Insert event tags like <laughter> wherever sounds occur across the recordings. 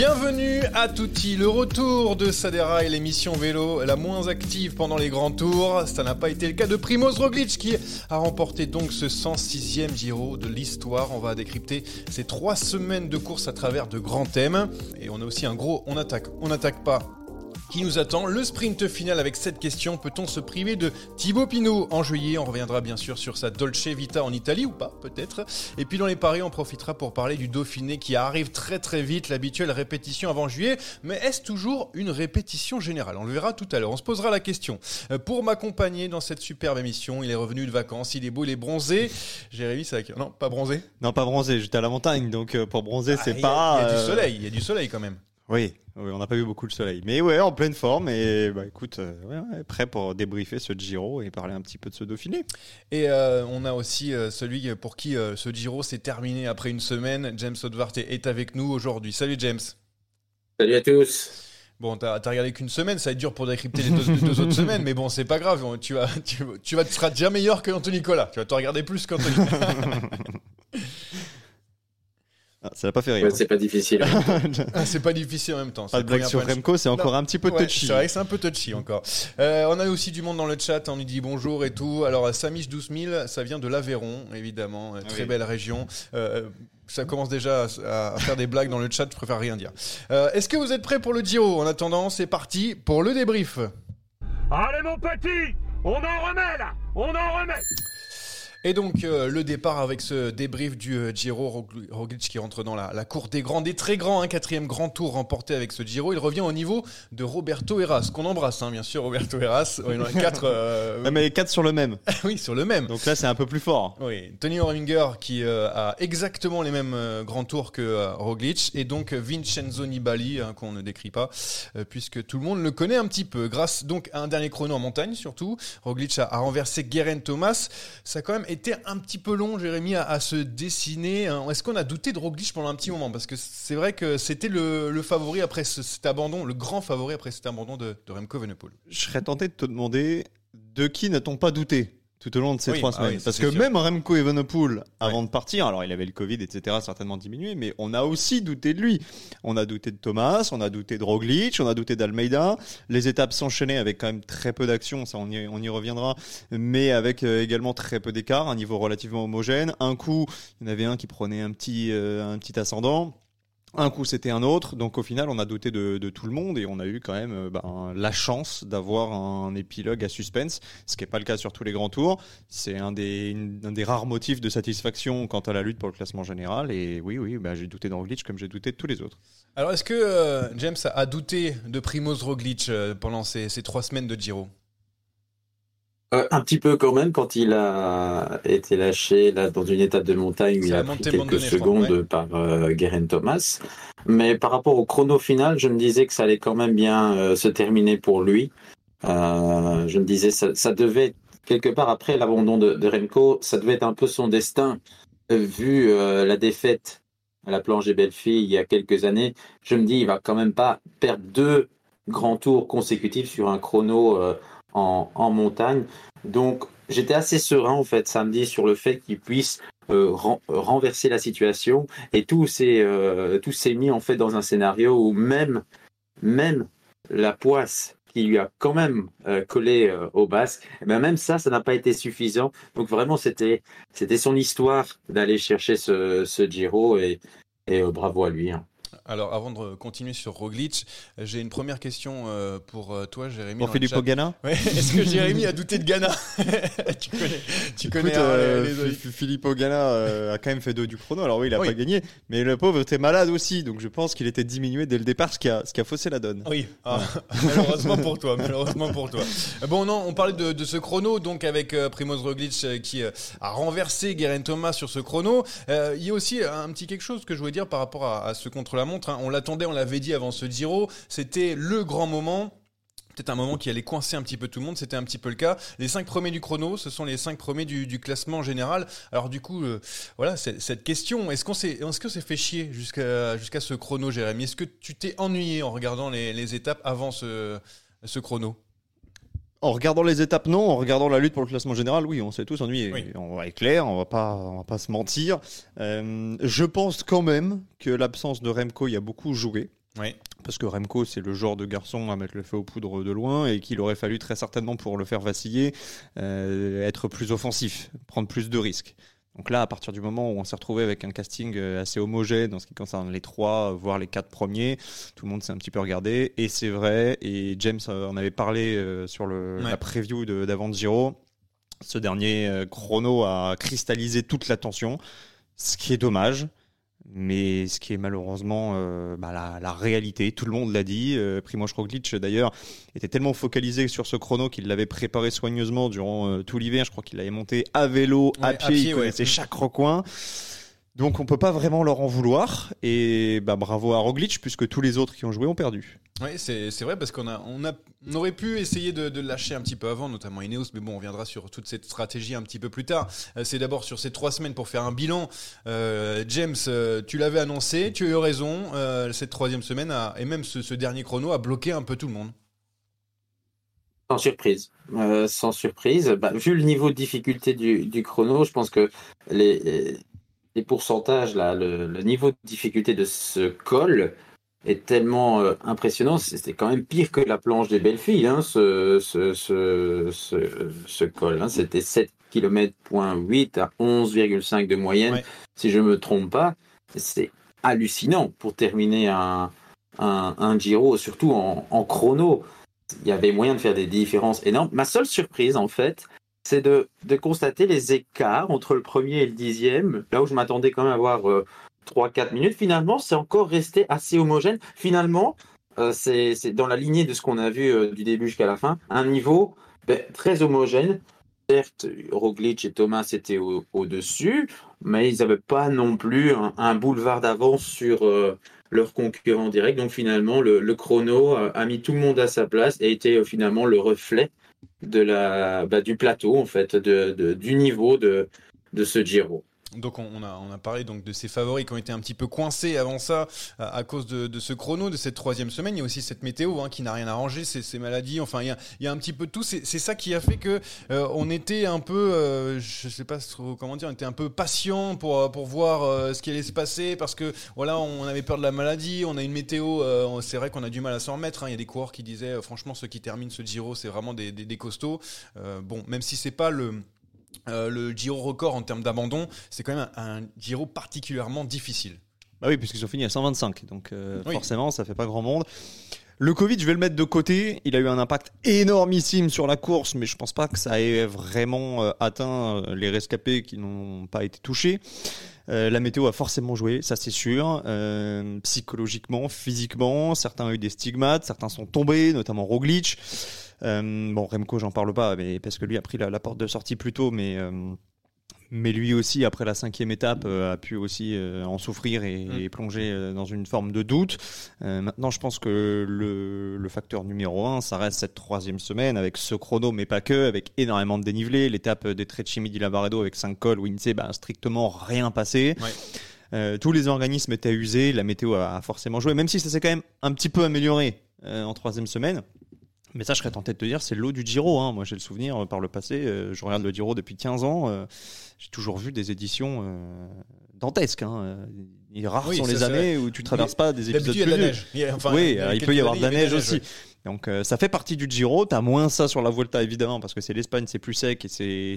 Bienvenue à Touti, le retour de Sadera et l'émission vélo la moins active pendant les grands tours. Ça n'a pas été le cas de Primoz Roglic qui a remporté donc ce 106e Giro de l'histoire. On va décrypter ces trois semaines de course à travers de grands thèmes. Et on a aussi un gros on attaque, on n'attaque pas qui nous attend. Le sprint final avec cette question peut-on se priver de Thibaut Pinot en juillet? On reviendra bien sûr sur sa Dolce Vita en Italie ou pas, peut-être. Et puis dans les paris, on profitera pour parler du Dauphiné qui arrive très très vite, l'habituelle répétition avant juillet. Mais est-ce toujours une répétition générale? On le verra tout à l'heure. On se posera la question. Euh, pour m'accompagner dans cette superbe émission, il est revenu de vacances, il est beau, il est bronzé. Jérémy, c'est non, pas bronzé Non, pas bronzé. J'étais à la montagne, donc euh, pour bronzer, Ah, c'est pas. Il y a du euh, soleil, il y a du soleil quand même. Oui, oui, on n'a pas vu beaucoup le soleil. Mais ouais, en pleine forme. Et bah écoute, euh, ouais, ouais, prêt pour débriefer ce Giro et parler un petit peu de ce Dauphiné. Et euh, on a aussi euh, celui pour qui euh, ce Giro s'est terminé après une semaine. James Odvart est- avec nous aujourd'hui. Salut James. Salut à tous. Bon, t'as regardé qu'une semaine, ça va être dur pour décrypter les deux, les deux autres semaines, mais bon, c'est pas grave. Tu vas, tu, tu vas, tu seras déjà meilleur que Anthony Nicolas. Tu vas te regarder plus qu'Anthony. <laughs> Ah, ça l'a pas fait rire. Ouais, c'est pas difficile. <laughs> Ah, c'est pas difficile en même temps. c'est pas de blague sur. Remco, c'est encore Non. un petit peu Ouais, touchy. C'est vrai que c'est un peu touchy encore. Euh, on a aussi du monde dans le chat, on nous dit bonjour et tout. Alors, Samish 12 000, ça vient de l'Aveyron, évidemment. Euh, Très Oui. belle région. Euh, ça commence déjà à, à faire des blagues dans le chat, je préfère rien dire. Euh, Est-ce que vous êtes prêts pour le Giro? En attendant, c'est parti pour le débrief. Allez mon petit, on en remet là, on en remet. Et donc euh, le départ avec ce débrief du euh, Giro Rogl- Roglic qui rentre dans la, la cour des grands, des très grands, un quatrième grand tour remporté avec ce Giro. Il revient au niveau de Roberto Heras, qu'on embrasse hein, bien sûr Roberto Heras. Il en a quatre, euh, <laughs> mais quatre sur le même. <laughs> oui sur le même. Donc là, c'est un peu plus fort. Oui, Tony Rominger qui a exactement les mêmes grands tours que Roglic et donc Vincenzo Nibali hein, qu'on ne décrit pas puisque tout le monde le connaît un petit peu grâce donc à un dernier chrono en montagne surtout. Roglic a, a renversé Guerin Thomas. Ça a quand même été un petit peu long Jérémy à, se dessiner. hein. Est-ce qu'on a douté de Roglic pendant un petit moment? Parce que c'est vrai que c'était le, favori après ce- cet abandon, le grand favori après cet abandon de, Remco Evenepoel. Je serais tenté de te demander de qui n'a-t-on pas douté? Tout au long de ces Oui, trois ah semaines oui, Parce que sûr. même Remco Evenepoel, avant de partir, alors il avait le Covid, etc., certainement diminué, mais on a aussi douté de lui. On a douté de Thomas, on a douté de Roglic, on a douté d'Almeida. Les étapes s'enchaînaient avec quand même très peu d'action, ça on y, on y reviendra, mais avec euh, également très peu d'écart, un niveau relativement homogène. Un coup, il y en avait un qui prenait un petit, euh, un petit ascendant. Un coup, c'était un autre. Donc, au final, on a douté de, tout le monde et on a eu quand même euh, ben, la chance d'avoir un épilogue à suspense, ce qui n'est pas le cas sur tous les grands tours. C'est un des, rares motifs de satisfaction quant à la lutte pour le classement général. Et oui, oui, ben, j'ai douté de Roglic comme j'ai douté de tous les autres. Alors est-ce que euh, James a douté de Primoz Roglic euh, pendant ces, ces trois semaines de Giro? Euh, un petit peu quand même quand il a été lâché là dans une étape de montagne il a pris quelques secondes ouais. par euh, Guerin Thomas. Mais par rapport au chrono final, je me disais que ça allait quand même bien euh, se terminer pour lui. Euh, je me disais ça, ça devait quelque part après l'abandon de, de Remco, ça devait être un peu son destin vu la défaite à la planche des belles filles il y a quelques années. Je me dis il va quand même pas perdre deux grands tours consécutifs sur un chrono en, montagne. Donc j'étais assez serein en fait samedi sur le fait qu'il puisse euh, ren- renverser la situation et tout s'est euh, tout s'est mis en fait dans un scénario où même même la poisse qui lui a quand même euh, collé euh, au basque, eh ben même ça, ça n'a pas été suffisant. Donc vraiment, c'était c'était son histoire d'aller chercher ce, ce Giro et, euh, bravo à lui. hein. Alors, avant de continuer sur Roglic, j'ai une première question euh, pour euh, toi, Jérémy. Pour chat. Ouais, <laughs> Est-ce que Jérémy a douté de Ghana <laughs> Tu connais, tu connais Écoute, hein, euh, les- les- F- Philippe Ogana euh, a quand même fait deux du chrono. Alors oui, il a Oui. pas gagné, mais le pauvre était malade aussi, donc je pense qu'il était diminué dès le départ, ce qui a, ce qui a faussé la donne. Oui, ah, <laughs> malheureusement pour toi, malheureusement pour toi. Bon, non, on parlait de, de ce chrono, donc avec Primoz Roglic qui a renversé Guerin Thomas sur ce chrono. Il y a aussi un petit quelque chose que je voulais dire par rapport à, à ce contre-la-montre. Hein. On l'attendait, on l'avait dit avant ce Giro, c'était le grand moment. Peut-être un moment qui allait coincer un petit peu tout le monde, c'était un petit peu le cas. Les cinq premiers du chrono, ce sont les cinq premiers du, classement général. Alors du coup, euh, voilà, cette question, est-ce qu'on s'est, que c'est fait chier jusqu'à ce chrono, Jérémy? Est-ce que tu t'es ennuyé en regardant les, étapes avant ce chrono? En regardant les étapes, non. En regardant la lutte pour le classement général, oui, on s'est tous ennuyés. Oui. On va être clair, on va pas, on va pas se mentir. Euh, je pense quand même que l'absence de Remco y a beaucoup joué. Oui. Parce que Remco, c'est le genre de garçon à mettre le feu aux poudres de loin et qu'il aurait fallu très certainement pour le faire vaciller, euh, être plus offensif, prendre plus de risques. Donc là, à partir du moment où on s'est retrouvé avec un casting euh, assez homogène en ce qui concerne les trois, voire les quatre premiers, tout le monde s'est un petit peu regardé. Et c'est vrai, et James euh, en avait parlé euh, sur le, Ouais. la preview d'avant Giro, ce dernier euh, chrono a cristallisé toute l'attention, ce qui est dommage. Mais ce qui est malheureusement euh, bah, la, la réalité, tout le monde l'a dit. Euh, Primoz Roglic d'ailleurs était tellement focalisé sur ce chrono qu'il l'avait préparé soigneusement durant euh, tout l'hiver. Je crois qu'il l'avait monté à vélo, à Ouais, à pied, pied, il ouais. connaissait chaque recoin. Donc on peut pas vraiment leur en vouloir. Et bah, bravo à Roglic puisque tous les autres qui ont joué ont perdu. Oui, c'est c'est vrai parce qu'on a, on a, on aurait pu essayer de, de lâcher un petit peu avant, notamment Ineos, mais bon, on viendra sur toute cette stratégie un petit peu plus tard. Euh, c'est d'abord sur ces trois semaines pour faire un bilan. Euh, James, euh, tu l'avais annoncé, tu as eu raison. euh, cette troisième semaine a- et même ce, ce dernier chrono a bloqué un peu tout le monde. Sans surprise. Euh, sans surprise. Bah, vu le niveau de difficulté du, du chrono, je pense que les, les pourcentages, là, le, le niveau de difficulté de ce col est tellement euh, impressionnant. C'était quand même pire que la planche des belles filles, hein, ce, ce, ce, ce, col. Hein. C'était 7 km à 11,5 de moyenne, Ouais. si je me trompe pas. C'est hallucinant pour terminer un, un, un Giro, surtout en, en chrono il y avait moyen de faire des différences énormes. Ma seule surprise, en fait, c'est de, constater les écarts entre le premier et le dixième, là où je m'attendais quand même à avoir euh, 3-4 minutes. Finalement, c'est encore resté assez homogène. Finalement, euh, c'est dans la lignée de ce qu'on a vu euh, du début jusqu'à la fin, un niveau ben, très homogène. Certes, Roglic et Thomas étaient au- au-dessus, mais ils n'avaient pas non plus un, boulevard d'avance sur, euh, leur concurrent direct. Donc finalement, le, le chrono a, mis tout le monde à sa place et était finalement le reflet de la, bah, du plateau, en fait, de, de- du niveau de, de ce Giro. Donc on, a, on a parlé donc de ces favoris qui ont été un petit peu coincés avant ça à, cause de, ce chrono, de cette troisième semaine. Il y a aussi cette météo hein, qui n'a rien arrangé, ces, ces maladies. Enfin, il y a, un petit peu tout. C'est ça qui a fait que euh, on était un peu, euh, je sais pas comment dire, on était un peu patient pour pour voir euh, ce qui allait se passer parce que voilà, on avait peur de la maladie. On a une météo. euh, c'est vrai qu'on a du mal à s'en remettre. hein. Il y a des coureurs qui disaient, euh, franchement, ceux qui terminent ce Giro, c'est vraiment des, des, des costauds. Euh, bon, même si c'est pas le euh, le Giro record en termes d'abandon, c'est quand même un, un Giro particulièrement difficile. Bah oui, puisqu'ils ont fini à 125, donc euh, Oui. forcément, ça fait pas grand monde. Le Covid, je vais le mettre de côté. Il a eu un impact énormissime sur la course, mais je pense pas que ça ait vraiment euh, atteint les rescapés qui n'ont pas été touchés. Euh, la météo a forcément joué, ça c'est sûr. Euh, psychologiquement, physiquement, certains ont eu des stigmates, certains sont tombés, notamment Roglic. Euh, bon, Remco, j'en parle pas, mais parce que lui a pris la, la porte de sortie plus tôt, mais euh, mais lui aussi, après la cinquième étape, euh, a pu aussi euh, en souffrir et, Mm. et plonger euh, dans une forme de doute. Maintenant, je pense que le, le facteur numéro un, ça reste cette troisième semaine avec ce chrono, mais pas que, avec énormément de dénivelé. L'étape des Trecemi di Lavaredo avec 5 cols où il ne s'est bah, strictement rien passé. Ouais. Euh, tous les organismes étaient usés, la météo a, a forcément joué, même si ça s'est quand même un petit peu amélioré euh, en troisième semaine. Mais ça, je serais tenté de te dire, c'est l'eau du Giro. Hein. Moi, j'ai le souvenir euh, par le passé. euh, je regarde le Giro depuis 15 ans. euh, j'ai toujours vu des éditions euh, dantesques. Hein. Et rares Oui, sont les années où tu traverses pas des épisodes il a de plus la neige. Il y a- enfin, oui, il il peut y avoir de la il neige aussi. Donc euh, ça fait partie du Giro. T'as moins ça sur la Vuelta évidemment parce que c'est l'Espagne, c'est plus sec et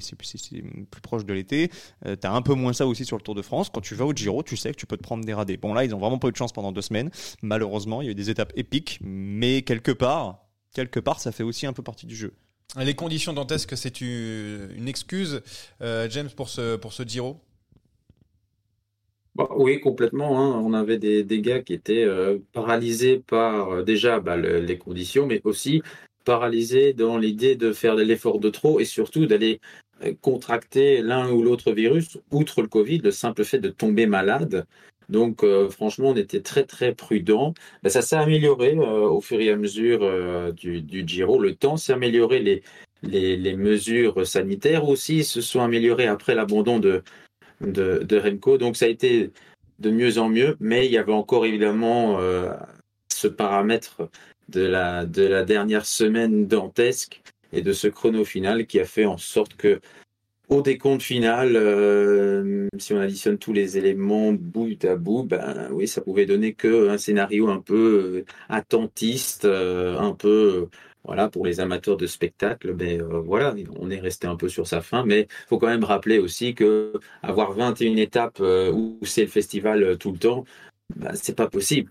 c'est plus proche de l'été. Euh, T'as un peu moins ça aussi sur le Tour de France. Quand tu vas au Giro, tu sais que tu peux te prendre des radés. Bon là, ils ont vraiment pas eu de chance pendant deux semaines. Malheureusement, il y a eu des étapes épiques, mais quelque part, quelque part, ça fait aussi un peu partie du jeu. Les conditions dantesques, c'est une excuse, euh, James, pour ce, pour ce Giro? Bah, oui, complètement. hein. On avait des, des gars qui étaient euh, paralysés par euh, déjà bah, le- les conditions, mais aussi paralysés dans l'idée de faire de l'effort de trop et surtout d'aller contracter l'un ou l'autre virus, outre le Covid, le simple fait de tomber malade. Donc, euh, franchement, on était très, très prudents. Bah, ça s'est amélioré euh, au fur et à mesure euh, du, Giro. Le temps s'est amélioré, les, mesures sanitaires aussi se sont améliorées après l'abandon de, de. Donc ça a été de mieux en mieux, mais il y avait encore évidemment ce paramètre de la dernière semaine dantesque et de ce chrono final qui a fait en sorte que au décompte final, euh, si on additionne tous les éléments bout à bout, ben oui, ça pouvait donner que un scénario un peu euh, attentiste, euh, un peu voilà pour les amateurs de spectacle. Mais voilà, on est resté un peu sur sa fin. Mais faut quand même rappeler aussi que avoir 21 étapes où c'est le festival tout le temps, bah, c'est pas possible.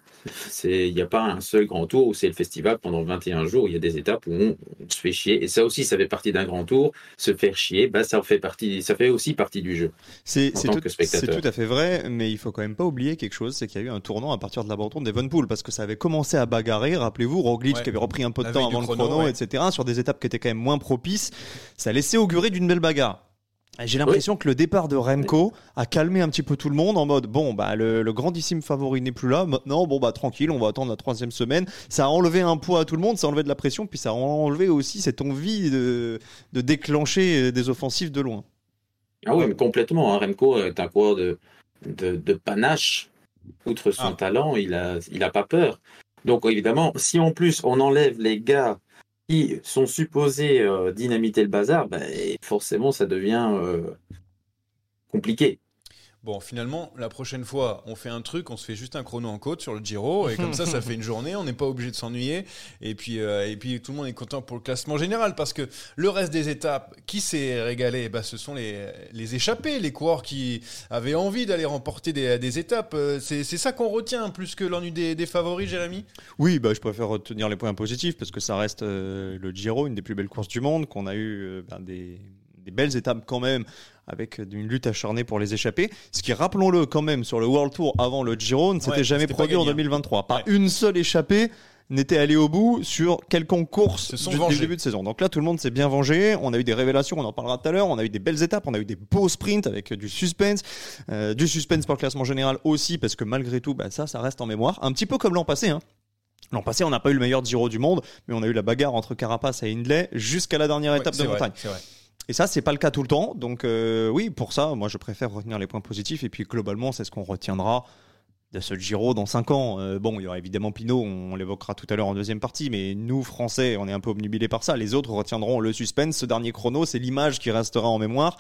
C'est, il n'y a pas un seul grand tour où c'est le festival pendant 21 jours. Il y a des étapes où on, on se fait chier. Et ça aussi, ça fait partie d'un grand tour. Se faire chier, bah, ça fait partie, ça fait aussi partie du jeu. C'est tout, tout à fait vrai, mais il faut quand même pas oublier quelque chose, c'est qu'il y a eu un tournant à partir de l'abandon d'Evenpool, parce que ça avait commencé à bagarrer, rappelez-vous, Roglic Ouais. qui avait repris un peu de temps avant le chrono, chrono, ouais. etc., sur des étapes qui étaient quand même moins propices, ça laissait augurer d'une belle bagarre. J'ai l'impression que le départ de Remco a calmé un petit peu tout le monde en mode bon bah le, le grandissime favori n'est plus là maintenant bon bah tranquille on va attendre la troisième semaine ça a enlevé un poids à tout le monde ça a enlevé de la pression puis ça a enlevé aussi cette envie de, de déclencher des offensives de loin Ah oui, mais complètement. hein. Remco est un coureur de, de, de panache. Outre son Ah. talent, il a, il a pas peur. Donc évidemment, si en plus on enlève les gars sont supposés euh, dynamiter le bazar, ben, forcément ça devient euh, compliqué. Bon, finalement, la prochaine fois, on fait un truc, on se fait juste un chrono en côte sur le Giro, et comme ça, ça <laughs> fait une journée, on n'est pas obligé de s'ennuyer, et puis, euh, et puis tout le monde est content pour le classement général, parce que le reste des étapes, qui s'est régalé bah, Ce sont les, les échappés, les coureurs qui avaient envie d'aller remporter des, des étapes. Euh, C'est c'est ça qu'on retient, plus que l'ennui des, des favoris, Jérémy? Oui, bah, je préfère retenir les points positifs parce que ça reste euh, le Giro, une des plus belles courses du monde, qu'on a eu euh, ben, des, des belles étapes quand même, avec une lutte acharnée pour les échapper. Ce qui, rappelons-le quand même, sur le World Tour avant le Giro, ne s'était Ouais, jamais produit en gagné, hein. 2023. Pas Ouais. une seule échappée n'était allée au bout sur quelconque course du, du début de saison. Donc là, tout le monde s'est bien vengé. On a eu des révélations, on en parlera tout à l'heure. On a eu des belles étapes, on a eu des beaux sprints avec du suspense, euh, du suspense pour le classement général aussi, parce que malgré tout, bah, ça, ça reste en mémoire. Un petit peu comme l'an passé. Hein. L'an passé, on n'a pas eu le meilleur Giro du monde, mais on a eu la bagarre entre Carapace et Hindley jusqu'à la dernière Ouais, étape de vrai, montagne. Et ça, c'est pas le cas tout le temps. Donc euh, oui, pour ça, moi, je préfère retenir les points positifs. Et puis globalement, c'est ce qu'on retiendra de ce Giro dans 5 ans. Euh, bon, il y aura évidemment Pinot, on, l'évoquera tout à l'heure en deuxième partie, mais nous, Français, on est un peu obnubilés par ça. Les autres retiendront le suspense. Ce dernier chrono, c'est l'image qui restera en mémoire.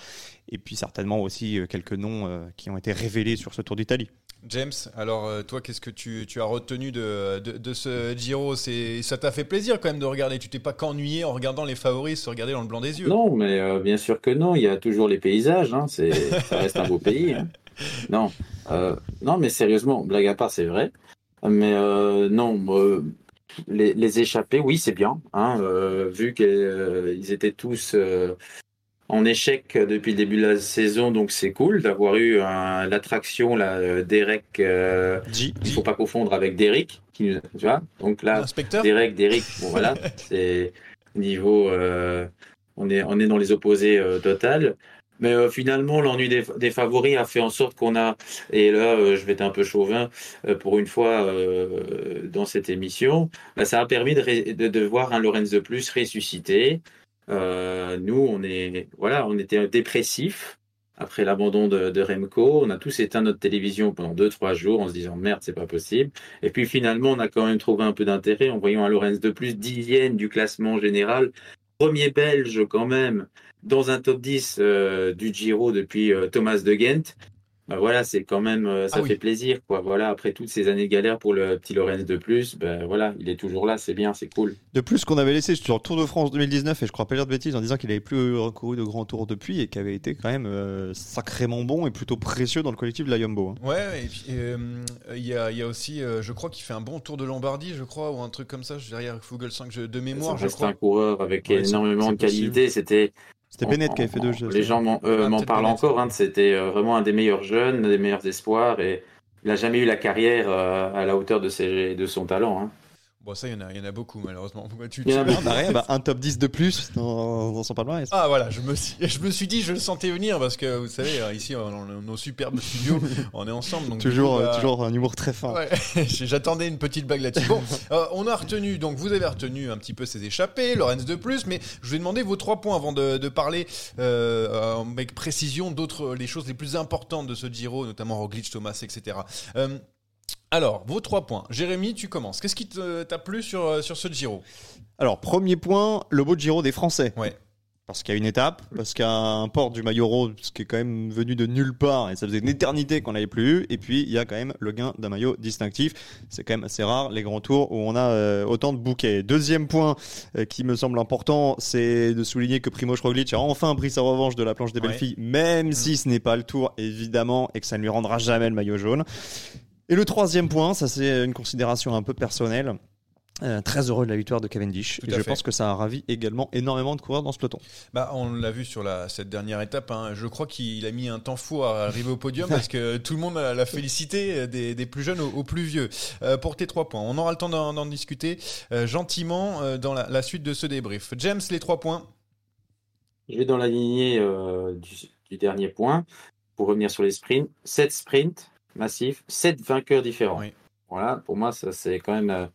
Et puis certainement aussi euh, quelques noms qui ont été révélés sur ce Tour d'Italie. James, alors euh, toi, qu'est-ce que tu, tu as retenu de, de, de ce Giro? C'est Ça t'a fait plaisir quand même de regarder Tu t'es pas qu'ennuyé en regardant les favoris se regarder dans le blanc des yeux Non, mais euh, bien sûr que non. Il y a toujours les paysages. Hein. Ça reste un beau <laughs> pays. hein. Non, euh, non, mais sérieusement, blague à part, c'est vrai. Mais euh, non, les, les échappés, oui, c'est bien. Hein, vu qu'ils étaient tous en échec depuis le début de la saison, donc c'est cool d'avoir eu l'attraction euh, Derek. euh, G. il faut pas confondre avec Derek, qui nous, tu vois. Donc là, Derek, Derek, bon voilà, <laughs> c'est Niveau, euh, on est on est dans les opposés euh, total. Mais euh, finalement, l'ennui des, des favoris a fait en sorte qu'on a, et là, euh, je vais être un peu chauvin euh, pour une fois euh, dans cette émission, bah, ça a permis de, de voir un Lorenz de plus ressuscité. Euh, nous, on est, voilà, on était dépressifs après l'abandon de, Remco. On a tous éteint notre télévision pendant deux, trois jours en se disant merde, c'est pas possible. Et puis finalement, on a quand même trouvé un peu d'intérêt en voyant un Lorenz de plus dixième du classement général, premier belge quand même dans un top 10 euh, du Giro depuis euh, Thomas de Ghent. Bah voilà, c'est quand même, euh, ça Ah oui. fait plaisir, quoi. Voilà, après toutes ces années de galère pour le petit Lorenz de plus, ben voilà, il est toujours là, c'est bien, c'est cool. De plus qu'on avait laissé sur le Tour de France 2019, et je crois pas dire de bêtises en disant qu'il avait plus recouru de grands tours depuis et qu'il avait été quand même euh, sacrément bon et plutôt précieux dans le collectif de la Yumbo. hein. Ouais, et puis euh, il y, a, il y a aussi, euh, je crois qu'il fait un bon tour de Lombardie, je crois, ou un truc comme ça, derrière Fugelsang je- de mémoire, ça je reste crois. un coureur avec Ouais, c'est- énormément c'est de qualité. C'était C'était Bennett qui avait fait deux jeux. Les gens m'en euh, Ah, m'en parlent encore. Hein, c'était euh, vraiment un des meilleurs jeunes, un des meilleurs espoirs, et il a jamais eu la carrière euh, à la hauteur de, ses, de son talent. Hein. Bon, ça, il y, en a- il y en a beaucoup, malheureusement. Tu- a tu- beaucoup. Ah, bah, rien, bah, un top 10 de plus dans, dans son palmarès. Ah voilà, je me, suis, je me suis dit, je le sentais venir parce que vous savez, euh, ici, dans nos superbes studios, <laughs> on est ensemble. Donc, toujours, coup, euh, bah, toujours un humour très fin. Ouais, <laughs> j'attendais une petite blague là-dessus. Bon, <laughs> euh, on a retenu, donc vous avez retenu un petit peu ces échappées, Lorenz de plus, mais je vous ai demandé vos trois points avant de, de parler euh, avec précision d'autres, les choses les plus importantes de ce Giro, notamment Roglic, Thomas, etc. Euh, alors, vos trois points. Jérémy, tu commences. Qu'est-ce qui t'a plu sur, euh, sur ce Giro? Alors, premier point, le beau Giro des Français. Ouais. Parce qu'il y a une étape, parce qu'il y a un port du maillot rose, ce qui est quand même venu de nulle part, et ça faisait une éternité qu'on l'avait plus eu. Et puis, il y a quand même le gain d'un maillot distinctif. C'est quand même assez rare, les grands tours, où on a euh, autant de bouquets. Deuxième point euh, qui me semble important, c'est de souligner que Primoz Roglic a enfin pris sa revanche de la planche des belles filles, même Mm. si ce n'est pas le tour, évidemment, et que ça ne lui rendra jamais le maillot jaune. Et le troisième point, ça c'est une considération un peu personnelle. Euh, très heureux de la victoire de Cavendish. Tout et à je fait. pense que ça a ravi également énormément de coureurs dans ce peloton. Bah, on l'a vu sur la, cette dernière étape. hein. Je crois qu'il a mis un temps fou à arriver au podium parce que <laughs> tout le monde a l'a félicité euh, des, des plus jeunes aux, aux plus vieux. Euh, pour tes trois points, on aura le temps d'en discuter euh, gentiment euh, dans la, la suite de ce débrief. James, les trois points. Je vais dans la lignée euh, du, du dernier point pour revenir sur les sprints. 7 sprints massifs, 7 vainqueurs différents. Oui. Voilà, pour moi, ça c'est quand même euh,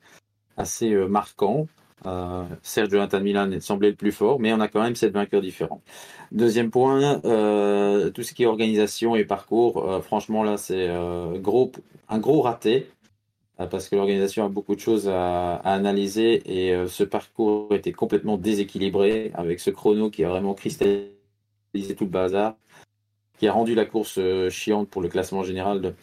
assez euh, marquant. Euh, Sergio Antan Milan semblait le plus fort, mais on a quand même 7 vainqueurs différents. Deuxième point, euh, tout ce qui est organisation et parcours, euh, franchement là c'est gros, un gros raté. Parce que l'organisation a beaucoup de choses à, à analyser et ce parcours était complètement déséquilibré avec ce chrono qui a vraiment cristallisé tout le bazar, qui a rendu la course euh, chiante pour le classement général.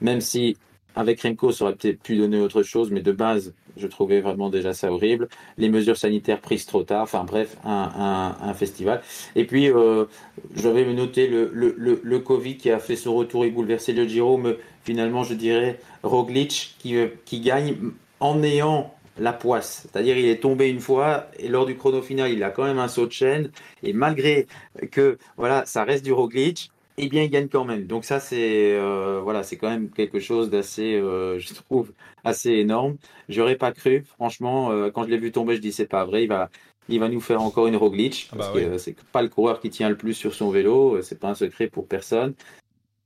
Même si avec Remco, ça aurait peut-être pu donner autre chose, mais de base, je trouvais vraiment déjà ça horrible. Les mesures sanitaires prises trop tard, enfin bref, un, festival. Et puis, euh, j'avais noté le, le, le, le Covid qui a fait son retour et bouleversé le Giro, mais finalement, je dirais Roglic qui, euh, qui gagne en ayant la poisse. C'est-à-dire, il est tombé une fois et lors du chrono final, il a quand même un saut de chaîne. Et malgré que, voilà, ça reste du Roglic, eh bien, il gagne quand même. Donc ça, c'est euh, voilà, c'est quand même quelque chose d'assez, euh, je trouve, assez énorme. J'aurais pas cru, franchement, euh, quand je l'ai vu tomber, je dis c'est pas vrai. Il va, il va nous faire encore une Roglic Ah parce bah que oui. c'est pas le coureur qui tient le plus sur son vélo. C'est pas un secret pour personne.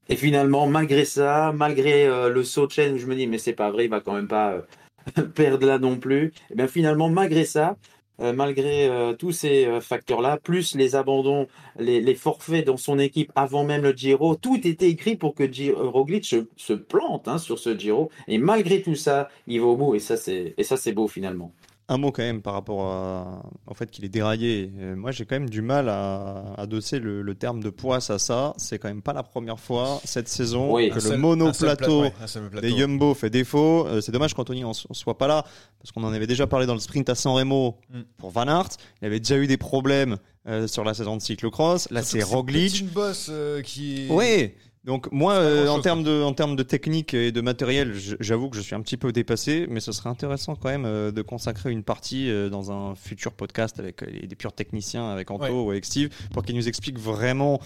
Et finalement, malgré ça, malgré euh, le saut de chaîne, je me dis mais c'est pas vrai, il va quand même pas <laughs> perdre là non plus. Et bien finalement, malgré ça, euh, malgré euh, tous ces euh, facteurs-là, plus les abandons, les, forfaits dans son équipe avant même le Giro, tout était écrit pour que Roglic se, plante hein, sur ce Giro. Et malgré tout ça, il va au bout. Et ça, c'est beau finalement. Un mot quand même par rapport à, au fait qu'il est déraillé. Euh, moi, j'ai quand même du mal à adosser le, le terme de poisse à ça. C'est quand même pas la première fois cette saison Oui. que Un le seul monoplateau ouais, plateau. des Jumbo fait défaut. Euh, c'est dommage qu'Anthony en soit pas là, parce qu'on en avait déjà parlé dans le sprint à San Remo Mm. pour Van Aert. Il avait déjà eu des problèmes euh, sur la saison de cyclocross. Là, c'est Roglic. Petit boss euh, qui. Oui, Donc moi, euh, en termes de, en termes de technique et de matériel, j'avoue que je suis un petit peu dépassé, mais ce serait intéressant quand même euh, de consacrer une partie euh, dans un futur podcast avec des purs techniciens, avec Anto Ouais. ou avec Steve, pour qu'ils nous expliquent vraiment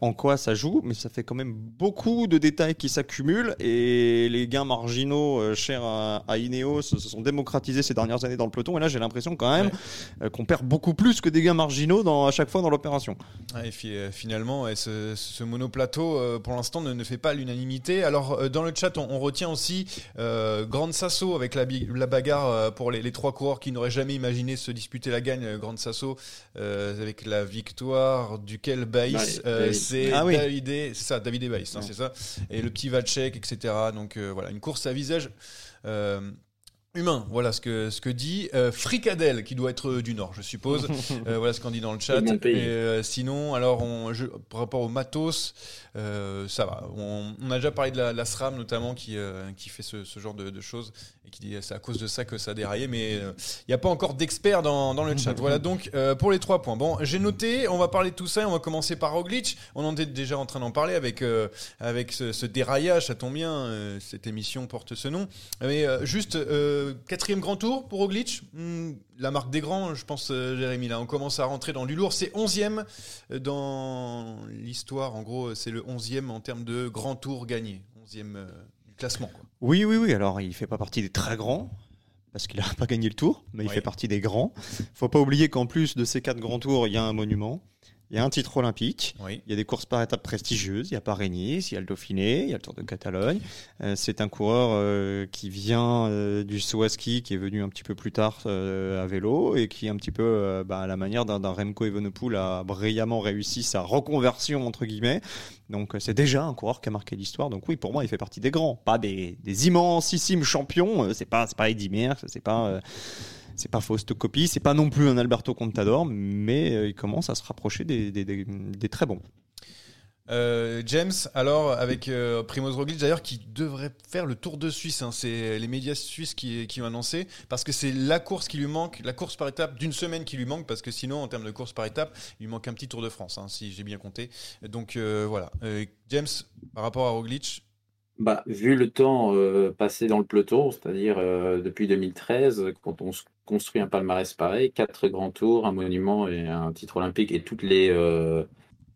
en quoi ça joue. Mais ça fait quand même beaucoup de détails qui s'accumulent et les gains marginaux chers à, à Ineos se sont démocratisés ces dernières années dans le peloton. Et là, j'ai l'impression quand même qu'on perd beaucoup plus que des gains marginaux dans, à chaque fois dans l'opération. Et fi- finalement, ouais, ce, ce monoplateau, pour l'instant, ne, ne fait pas l'unanimité. Alors, euh, dans le chat, on, on retient aussi euh, Grande Sasso avec la, la bagarre euh, pour les, les trois coureurs qui n'auraient jamais imaginé se disputer la gagne. Grande Sasso euh, avec la victoire duquel Baïs, euh, c'est Ah oui. David, c'est ça, David et Baïs, hein, c'est ça. Et le petit Vacek, etc. Donc euh, voilà, une course à visage. euh, Humain, voilà ce que, ce que dit euh, Fricadelle, qui doit être euh, du Nord, je suppose. <laughs> Euh, voilà ce qu'on dit dans le chat. Et, euh, sinon, alors, on, je- par rapport au matos, ça va. On, on a déjà parlé de la, la SRAM notamment qui, qui fait ce, ce genre de, de choses et qui dit c'est à cause de ça que ça a déraillé, mais il n'y a pas encore d'experts dans, dans le chat. voilà donc pour les trois points. Bon, j'ai noté, on va parler de tout ça et on va commencer par Roglic. On en est déjà en train d'en parler avec, avec ce, ce déraillage, ça tombe bien, cette émission porte ce nom. Mais juste, euh, quatrième grand tour pour Roglic, Hmm, la marque des grands, je pense, euh, Jérémy, là, on commence à rentrer dans du lourd. C'est onzième euh, dans l'histoire, en gros, c'est le onzième en termes de grand tour gagné, onzième euh, du classement. Quoi. Oui, oui, oui. Alors, il fait pas partie des très grands parce qu'il n'a <laughs> pas gagné le tour, mais il Oui. fait partie des grands. Faut pas oublier qu'en plus de ces quatre grands tours, il y a un monument, il y a un titre olympique. Oui. Il y a des courses par étapes prestigieuses. Il y a Paris-Nice, il y a le Dauphiné, il y a le Tour de Catalogne. Euh, c'est un coureur euh, qui vient euh, du saut à ski, qui est venu un petit peu plus tard à vélo et qui, un petit peu bah, à la manière d'un Remco Evenepoel, a brillamment réussi sa reconversion entre guillemets. Donc c'est déjà un coureur qui a marqué l'histoire. Donc oui, pour moi, il fait partie des grands, pas des, des immensissimes champions. C'est pas, c'est pas Eddy Merckx, c'est pas. C'est pas Fausto Coppi, c'est pas non plus un Alberto Contador, mais euh, il commence à se rapprocher des, des- des- des très bons. Euh, James, alors avec euh, Primoz Roglic d'ailleurs qui devrait faire le Tour de Suisse, hein, c'est les médias suisses qui, qui ont annoncé parce que c'est la course qui lui manque, la course par étape d'une semaine qui lui manque parce que sinon en termes de course par étape, il lui manque un petit Tour de France hein, si j'ai bien compté. Donc euh, voilà, Euh, James par rapport à Roglic, Bah, vu le temps euh, passé dans le peloton, c'est-à-dire euh, depuis 2013, quand on se construit un palmarès pareil, quatre grands tours, un monument et un titre olympique et toutes les euh,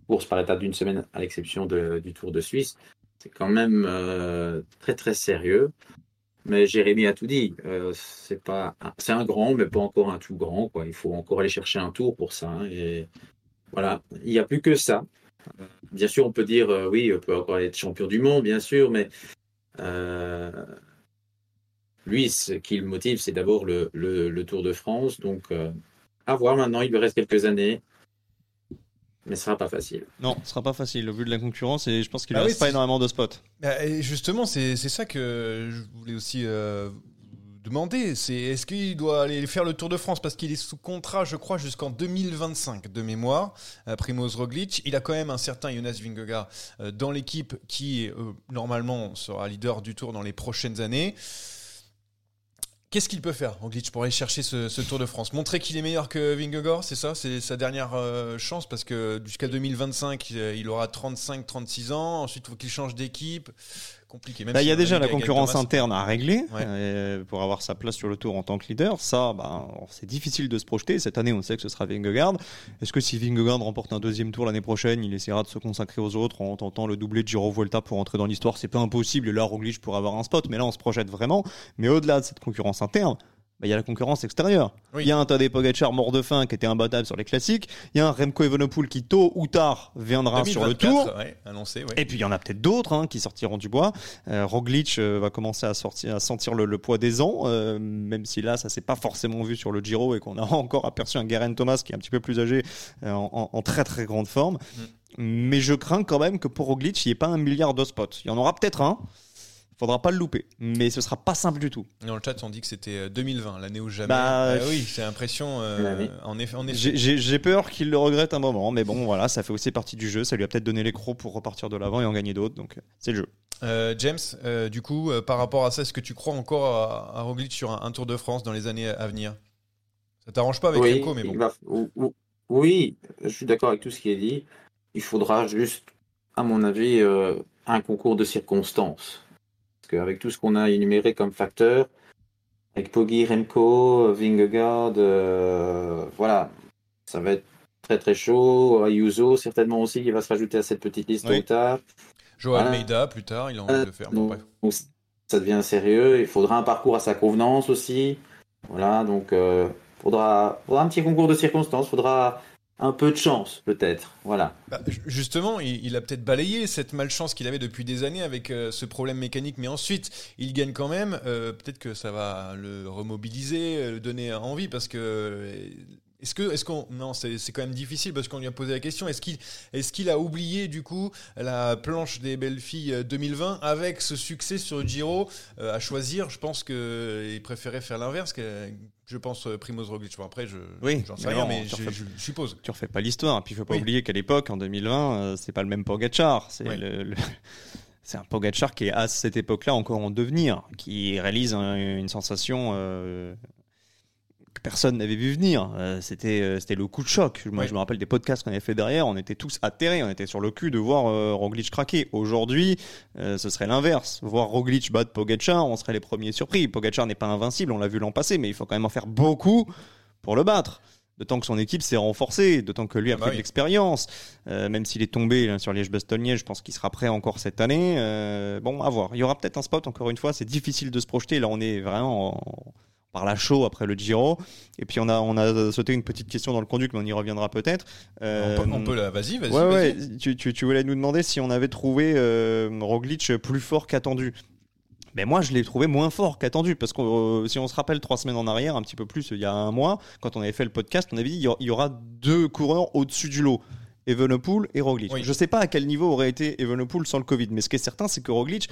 courses par étape d'une semaine, à l'exception du Tour de Suisse, c'est quand même euh, très très sérieux. Mais Jérémy a tout dit. Euh, c'est pas, c'est un grand, mais pas encore un tout grand. Quoi. Il faut encore aller chercher un tour pour ça. hein, et voilà, il n'y a plus que ça. Bien sûr, on peut dire oui, on peut encore être champion du monde, bien sûr, mais lui, ce qui le motive, c'est d'abord le, le- le Tour de France. Donc, euh, à voir maintenant, il lui reste quelques années, mais ce sera pas facile. Non, ce sera pas facile au vu de la concurrence et je pense qu'il ne oui, reste pas énormément de spots. Bah, et justement, c'est ça que je voulais aussi euh, vous demander. C'est est-ce qu'il doit aller faire le Tour de France? Parce qu'il est sous contrat, je crois, jusqu'en 2025 de mémoire. euh, Primoz Roglic, il a quand même un certain Jonas Vingegaard euh, dans l'équipe qui euh, normalement sera leader du Tour dans les prochaines années. Qu'est-ce qu'il peut faire, Roglic, pour aller chercher ce, ce Tour de France? Montrer qu'il est meilleur que Vingegaard, c'est ça? C'est sa dernière euh, chance parce que jusqu'à 2025, euh, il aura 35-36 ans. Ensuite, il faut qu'il change d'équipe. Compliqué. Même Bah, Il si y a déjà la concurrence interne à régler Ouais. euh, pour avoir sa place sur le tour en tant que leader. Ça, bah, c'est difficile de se projeter. Cette année, on sait que ce sera Vingegaard. Est-ce que si Vingegaard remporte un deuxième tour l'année prochaine, il essaiera de se consacrer aux autres en tentant le doublé de Giro Volta pour entrer dans l'histoire? C'est pas impossible. Et là, Roglic pourrait avoir un spot. Mais là, on se projette vraiment. Mais au-delà de cette concurrence interne, bah, il y a la concurrence extérieure. Il Oui. y a un Tadej Pogacar mort de faim qui était imbattable sur les classiques. Il y a un Remco Evenepoel qui tôt ou tard viendra sur le 2024, tour. ouais, annoncé, ouais. Et puis il y en a peut-être d'autres hein, qui sortiront du bois. Euh, Roglic euh, va commencer à, sortir, à sentir le, le poids des ans, euh, même si là ça s'est pas forcément vu sur le Giro et qu'on a <laughs> encore aperçu un Geraint Thomas qui est un petit peu plus âgé euh, en, très très grande forme. Mais je crains quand même que pour Roglic il n'y ait pas un milliard de spots. Il y en aura peut-être un. Faudra pas le louper, mais ce sera pas simple du tout. Dans le chat, on dit que c'était euh, 2020, l'année où jamais. Bah, Ah oui, c'est l'impression. euh. En effet, en effet. J'ai- peur qu'il le regrette un moment, mais bon voilà, ça fait aussi partie du jeu. Ça lui a peut-être donné les crocs pour repartir de l'avant et en gagner d'autres, donc euh, c'est le jeu. Euh, James, euh, du coup, euh, par rapport à ça, est-ce que tu crois encore à, à Roglic sur un, un Tour de France dans les années à venir? Ça t'arrange pas avec oui, Remco, mais bon. il va- ou- ou- oui, je suis d'accord avec tout ce qui est dit. Il faudra juste, à mon avis, euh, un concours de circonstances. Qu'avec tout ce qu'on a énuméré comme facteurs, avec Poggi, Remco, Vingegaard, euh, voilà, ça va être très très chaud. Ayuso, certainement aussi, qui va se rajouter à cette petite liste Oui. ou tard. Joao Voilà. Almeida, plus tard, il a envie de le faire. Bon, Donc, bref. donc, ça devient sérieux. Il faudra un parcours à sa convenance aussi. Voilà, donc euh, faudra, faudra un petit concours de circonstances. Faudra un peu de chance, peut-être. Voilà. Bah, ju- justement, il, il a peut-être balayé cette malchance qu'il avait depuis des années avec euh, ce problème mécanique, mais ensuite, il gagne quand même. Euh, peut-être que ça va le remobiliser, euh, le donner envie, parce que. Euh, Est-ce que, est-ce qu'on, non, c'est c'est quand même difficile parce qu'on lui a posé la question. Est-ce qu'il, est-ce qu'il a oublié du coup la planche des belles filles euh, 2020 avec ce succès sur le Giro euh, à choisir? Je pense que euh, il préférait faire l'inverse. Que, je pense euh, Primoz Roglic. Bon, après, je, Oui, j'en sais mais rien, non, mais je, refais- je- je suppose. tu refais pas l'histoire. Et puis il faut pas Oui. oublier qu'à l'époque, en 2020, euh, c'est pas le même Pogachar. C'est Oui. le, le- <laughs> c'est un Pogachar qui est à cette époque-là encore en devenir, qui réalise un- une sensation euh, que personne n'avait vu venir. Euh, c'était euh, c'était le coup de choc. Moi, Oui. je me rappelle des podcasts qu'on avait fait derrière. On était tous atterrés. On était sur le cul de voir euh, Roglic craquer. Aujourd'hui, ce serait l'inverse. Voir Roglic battre Pogachar, on serait les premiers surpris. Pogachar n'est pas invincible. On l'a vu l'an passé, mais il faut quand même en faire beaucoup pour le battre. D'autant que son équipe s'est renforcée, d'autant que lui a Ah bah pris oui. de l'expérience. Même s'il est tombé là, sur Liège-Bastogne, je pense qu'il sera prêt encore cette année. Bon, à voir. Il y aura peut-être un spot, encore une fois. C'est difficile de se projeter. Là, on est vraiment en- par la chaud après le Giro. Et puis, on a, on a sauté une petite question dans le conduit, mais on y reviendra peut-être. Euh, on, peut, on peut la, vas-y, vas-y. Ouais, ouais. Tu, tu, tu voulais nous demander si on avait trouvé euh, Roglic plus fort qu'attendu. Mais moi, je l'ai trouvé moins fort qu'attendu parce que euh, si on se rappelle trois semaines en arrière, un petit peu plus, il y a un mois, quand on avait fait le podcast, on avait dit il y aura- deux coureurs au-dessus du lot. Evenepoel et Roglic. Oui. Je sais pas à quel niveau aurait été Evenepoel sans le Covid, mais ce qui est certain, c'est que Roglic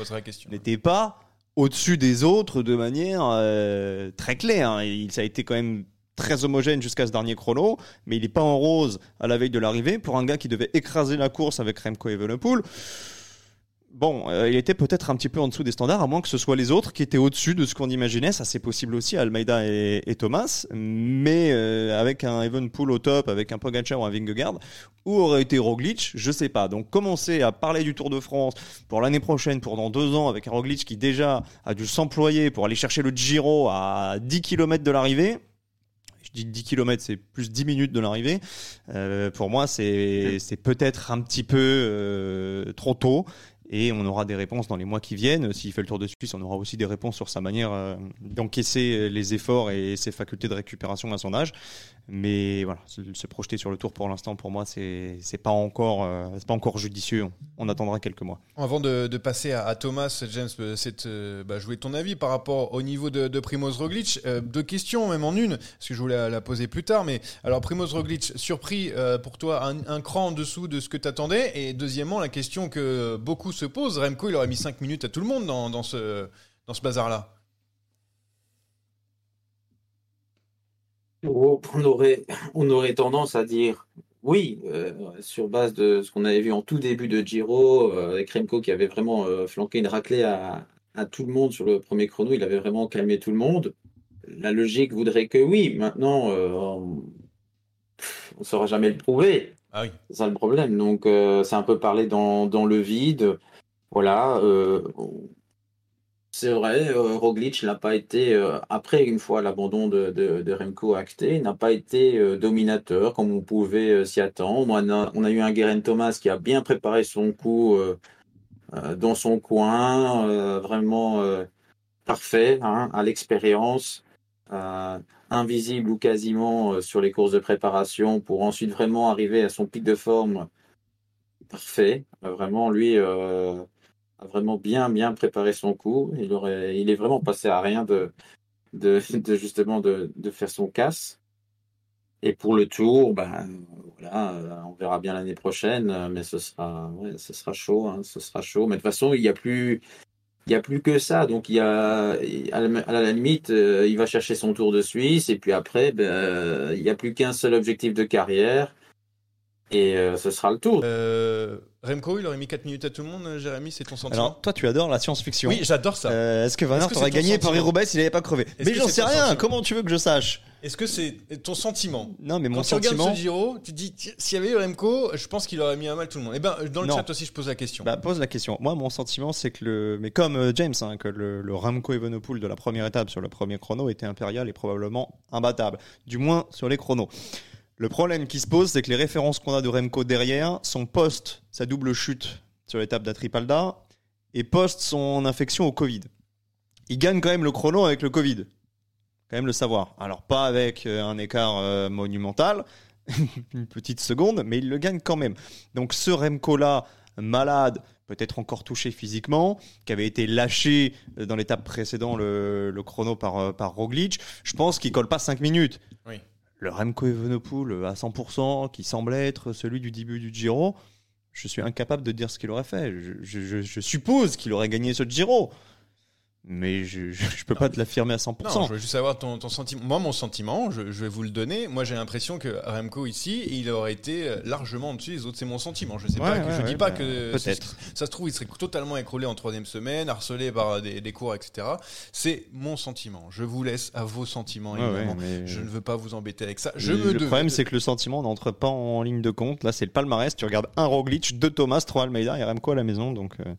n'était pas au-dessus des autres de manière euh, très claire. Il, ça a été quand même très homogène jusqu'à ce dernier chrono, mais il n'est pas en rose à la veille de l'arrivée pour un gars qui devait écraser la course avec Remco Evenepoel. Bon, euh, il était peut-être un petit peu en dessous des standards, à moins que ce soit les autres qui étaient au-dessus de ce qu'on imaginait. Ça, c'est possible aussi, Almeida et, et Thomas. Mais euh, avec un Evenepoel au top, avec un Pogacar ou un Vingegaard, où aurait été Roglic? Je sais pas. Donc, commencer à parler du Tour de France pour l'année prochaine, pour dans deux ans, avec un Roglic qui déjà a dû s'employer pour aller chercher le Giro à 10 km de l'arrivée. Je dis 10 km, c'est plus 10 minutes de l'arrivée. Euh, pour moi, c'est c'est peut-être un petit peu euh, trop tôt. Et on aura des réponses dans les mois qui viennent. S'il fait le Tour de Suisse, on aura aussi des réponses sur sa manière euh, d'encaisser les efforts et ses facultés de récupération à son âge. Mais voilà, se, projeter sur le Tour pour l'instant, pour moi, c'est c'est pas encore euh, c'est pas encore judicieux. On, attendra quelques mois. Avant de, passer à, à Thomas, James, euh, c'est euh, bah, voulais ton avis par rapport au niveau de, Primoz Roglic. Euh, deux questions, même en une, parce que je voulais la, poser plus tard. Mais alors, Primoz Roglic, surpris euh, pour toi, un, un cran en dessous de ce que tu attendais Et deuxièmement, la question que beaucoup se posent Remco, il aurait mis 5 minutes à tout le monde dans, dans ce, dans ce bazar-là. Oh, On aurait, on aurait tendance à dire oui, euh, sur base de ce qu'on avait vu en tout début de Giro, euh, avec Remco qui avait vraiment euh, flanqué une raclée à, à tout le monde sur le premier chrono, il avait vraiment calmé tout le monde. La logique voudrait que oui, maintenant, on ne saura jamais le prouver. Ah oui. C'est ça le problème. Donc, c'est un peu parler dans, dans le vide. Voilà. euh, c'est vrai, euh, Roglic n'a pas été, euh, après une fois l'abandon de, de, Remco acté, n'a pas été dominateur comme on pouvait s'y attendre. On a, eu un Guerin Thomas qui a bien préparé son coup dans son coin, vraiment parfait, hein, à l'expérience, invisible ou quasiment sur les courses de préparation pour ensuite vraiment arriver à son pic de forme parfait. Vraiment, lui a vraiment bien, bien préparé son coup. Il, aurait, il est vraiment passé à rien de, de, justement de, de faire son casse. Et pour le tour, ben, voilà, euh, on verra bien l'année prochaine, euh, mais ce sera, ce sera chaud, hein, ce sera chaud. Mais de toute façon, il n'y a plus, il y a plus que ça. Donc il y a, à la, limite, euh, il va chercher son Tour de Suisse, et puis après, ben, il n'y a plus qu'un seul objectif de carrière, et euh, ce sera le Tour. Euh, Remco, il aurait mis 4 minutes à tout le monde, Jérémy, c'est ton sentiment Alors, toi, tu adores la science-fiction. Oui, j'adore ça. Euh, Est-ce que Van Aert aurait gagné sentiment Paris-Roubaix s'il n'avait pas crevé Mais j'en sais rien. sentiment Comment tu veux que je sache Est-ce que c'est ton sentiment Non, mais mon Quand tu regardes sentiment. ce Giro, tu te dis s'il y avait eu Remco, je pense qu'il aurait mis à mal tout le monde. Et ben dans le Non. chat aussi, je pose la question. Bah, pose la question. Moi, mon sentiment, c'est que le, mais comme euh, James, hein, que le, le Ramco Evenepoel de la première étape sur le premier chrono était impérial et probablement imbattable, du moins sur les chronos. Le problème qui se pose, c'est que les références qu'on a de Remco derrière sont post sa double chute sur l'étape d'Atripalda et post son infection au Covid. Il gagne quand même le chrono avec le Covid. Quand même le savoir. Alors pas avec euh, un écart euh, monumental, <laughs> une petite seconde, mais il le gagne quand même. Donc ce Remco-là, malade, peut-être encore touché physiquement, qui avait été lâché euh, dans l'étape précédente le, chrono par, par Roglic, je pense qu'il colle pas 5 minutes. Le Remco Evenepoel euh, à 100%, qui semblait être celui du début du Giro, je suis incapable de dire ce qu'il aurait fait. Je suppose qu'il aurait gagné ce Giro. Mais je, je, je peux pas te l'affirmer à 100%. Non, je veux juste savoir ton, ton sentiment. Moi, mon sentiment, je, je vais vous le donner. Moi, j'ai l'impression que Remco ici, il aurait été largement au-dessus des autres. C'est mon sentiment. Je sais pas. Ouais, que- ouais, je dis pas bah, que peut-être. Ça se trouve, il serait totalement écroulé en troisième semaine, harcelé par des, des cours, etc. C'est mon sentiment. Je vous laisse à vos sentiments. Évidemment. mais- Je ne veux pas vous embêter avec ça. Je le me le devais- problème, c'est que le sentiment n'entre pas en ligne de compte. Là, c'est le palmarès. Tu regardes un Roglic, deux Thomas, trois Almeida et Remco à la maison. Donc, euh,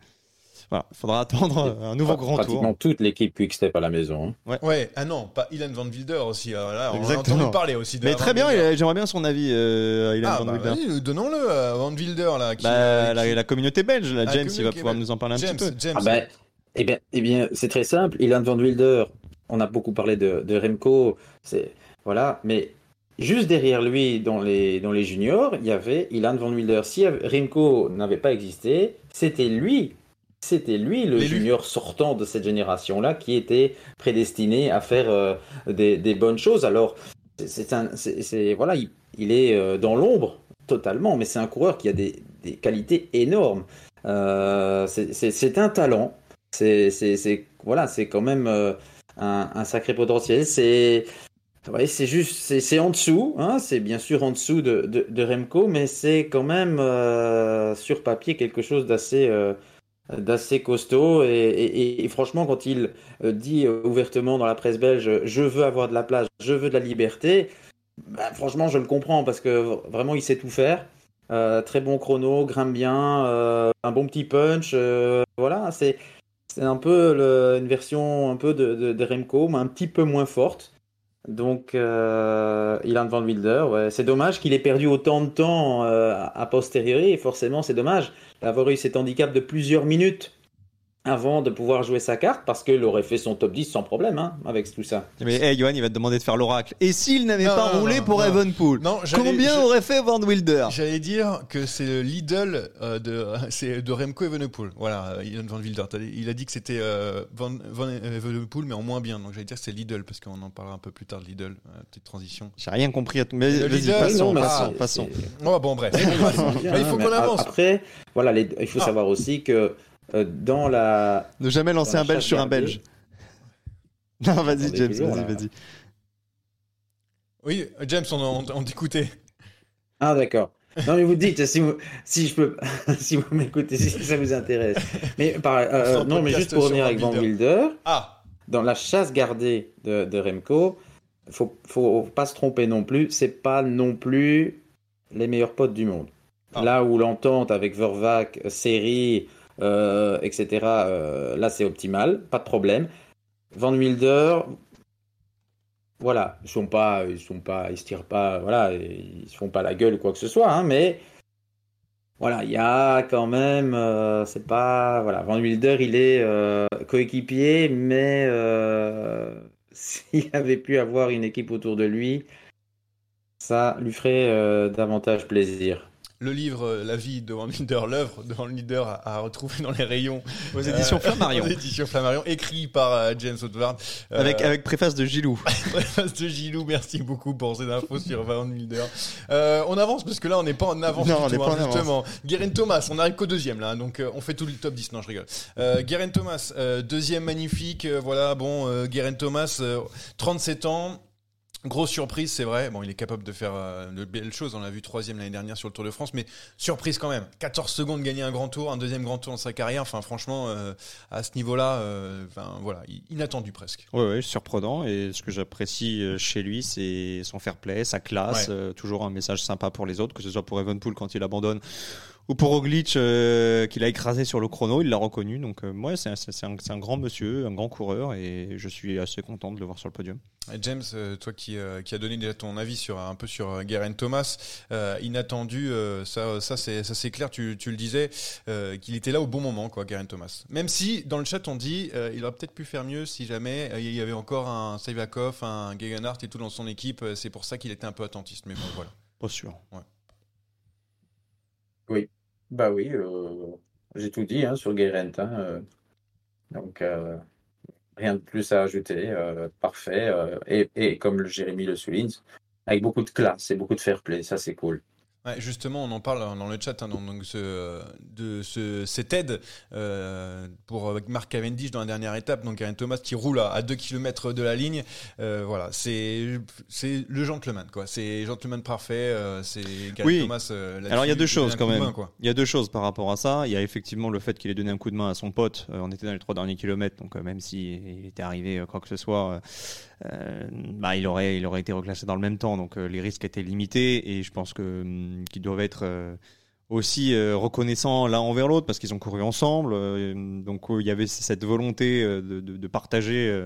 voilà, faudra attendre euh, un nouveau grand Pratiquement tour. toute l'équipe Quickstep à la maison. hein. Ouais, ah non, pas Ilan Van Wilder aussi. Alors là, on a Exactement. entendu parler aussi de Mais Van très bien, a- j'aimerais bien son avis, euh, Ilan Ah, Van bah, Wilder. vas-y, donnons-le à Van Wilder là. Qui, Bah, euh, la, qui- la communauté belge, là, Ah, James, il va pouvoir belge. nous en parler un James, petit peu. James. Ah ben, eh bien, eh bien, c'est très simple. Ilan Van Wilder, on a beaucoup parlé de, de Remco, c'est voilà, mais juste derrière lui, dans les dans les juniors, il y avait Ilan Van Wilder. Si Remco n'avait pas existé, c'était lui, c'était lui le junior sortant de cette génération-là qui était prédestiné à faire euh, des, des bonnes choses. Alors, c'est- un, voilà, il, il est euh, dans l'ombre totalement, mais c'est un coureur qui a des, des qualités énormes. Euh, c'est- un talent. C'est voilà, c'est quand même un, un sacré potentiel. C'est ouais, c'est juste, c'est en dessous. Hein, c'est bien sûr en dessous de, de, de Remco, mais c'est quand même sur papier quelque chose d'assez d'assez costaud. Et, franchement, quand il euh, dit euh, ouvertement dans la presse belge, je veux avoir de la place, je veux de la liberté. bah, franchement, je le comprends parce que vraiment, il sait tout faire. Euh, très bon chrono, grimpe bien, un bon petit punch. voilà, c'est un peu une version un peu de Remco, mais un petit peu moins forte. Donc, euh, Ilan Van Wilder, ouais. c'est dommage qu'il ait perdu autant de temps euh, a posteriori. Et forcément, c'est dommage d'avoir eu cet handicap de plusieurs minutes avant de pouvoir jouer sa carte, parce qu'il aurait fait son top 10 sans problème hein, avec tout ça. Mais hey, Johan, il va te demander de faire l'oracle. Et s'il n'avait Non, pas non, roulé non, pour non. Evenpool Combien je- aurait fait Van Wilder J'allais dire que c'est le Lidl euh, de, <laughs> c'est de Remco Evenepoel. Voilà, Ilan Van Wilder. Il a dit que c'était euh, Van, Van Evenepoel, mais en moins bien. Donc j'allais dire que c'est Lidl, parce qu'on en parlera un peu plus tard de Lidl. Euh, petite transition. J'ai rien compris à tout. Mais Le vas-y, passons, non, passons, Oh, bon, bref. Il faut <laughs> qu'on avance. Après, voilà, les- il faut Ah. savoir aussi que euh, dans la, Ne jamais lancer un Belge sur un. Belge. <laughs> Non, vas-y, James, vas-y, vas-y. Oui, James, on, on, on t'écoutait. Ah d'accord. Non mais vous dites si vous si je peux <laughs> si vous m'écoutez si ça vous intéresse. Mais par, euh, non mais juste pour revenir avec Van Wilder. Wilder, Ah, dans la chasse gardée de, de Remco, faut faut pas se tromper non plus, c'est pas non plus les meilleurs potes du monde. Ah. Là où l'entente avec Vervac, Seri, euh, etc. euh, là c'est optimal, pas de problème. Van Wilder, voilà, ils sont pas, ils sont pas, ils se tirent pas, voilà, ils se font pas la gueule ou quoi que ce soit, hein, mais voilà, il y a quand même, euh, c'est pas, voilà, Van Wilder, il est coéquipier, mais <laughs> s'il avait pu avoir une équipe autour de lui, ça lui ferait davantage plaisir. Le livre euh, La vie de Van Wilder, l'œuvre de Van Wilder à, à retrouver dans les rayons. Aux éditions Euh, Flammarion. <laughs> Aux éditions Flammarion, écrit par euh, James Woodward. Avec, avec préface de Gilou. <laughs> Préface de Gilou, merci beaucoup pour ces infos sur Van Wilder. Euh, on avance parce que là on n'est pas en avance Non, du on n'est pas hein, en avance. justement. Guerin Thomas, on arrive qu'au deuxième là, hein, donc on fait tout le top 10, non je rigole. Euh, Guerin Thomas, euh, deuxième magnifique, voilà, bon, euh, Guerin Thomas, euh, 37 ans. Grosse surprise, c'est vrai. Bon, il est capable de faire euh, de belles choses. On l'a vu troisième l'année dernière sur le Tour de France, mais surprise quand même. 14 secondes gagner un grand tour, un deuxième grand tour dans sa carrière. Enfin, franchement, euh, à ce niveau-là, euh, enfin, voilà, inattendu presque. Ouais, ouais, surprenant. Et ce que j'apprécie euh, chez lui, c'est son fair play, sa classe, Ouais. euh, toujours un message sympa pour les autres, que ce soit pour Evenpool quand il abandonne ou pour Roglic euh, qu'il a écrasé sur le chrono, il l'a reconnu. Donc, euh, ouais, c'est un, c'est un- c'est un grand monsieur, un grand coureur, et je suis assez content de le voir sur le podium. Et James, euh, toi qui, euh, qui a donné déjà ton avis sur un peu sur Geraint Thomas, euh, inattendu, euh, ça, ça c'est ça c'est clair. Tu, tu le disais euh, qu'il était là au bon moment, quoi, Geraint Thomas. Même si dans le chat on dit euh, il aurait peut-être pu faire mieux si jamais euh, il y avait encore un Sivakov, un Gegenhardt et tout dans son équipe. C'est pour ça qu'il était un peu attentiste. Mais bon, voilà. Pas sûr. Bah oui, euh, j'ai tout dit hein, sur Guérent. euh, donc, euh, rien de plus à ajouter. parfait. et, et comme le Jérémy le souligne, avec beaucoup de classe et beaucoup de fair play. Ça, c'est cool. Ouais, justement, on en parle dans le chat, hein, donc, ce, de ce, cette aide euh, pour euh, Marc Cavendish dans la dernière étape, donc un Thomas qui roule à, à 2 km de la ligne. Euh, voilà, c'est le gentleman, quoi. C'est gentleman parfait. euh, c'est Oui. Thomas. euh, Alors il y a deux choses quand de même. Il y a deux choses par rapport à ça. Il y a effectivement le fait qu'il ait donné un coup de main à son pote. Euh, on était dans les trois derniers kilomètres, donc euh, même s'il était arrivé euh, quoi que ce soit, euh, bah, il aurait été reclassé dans le même temps. Donc euh, les risques étaient limités et je pense hum, qu'ils doivent être euh, aussi reconnaissants l'un envers l'autre parce qu'ils ont couru ensemble. donc il y avait cette volonté de, partager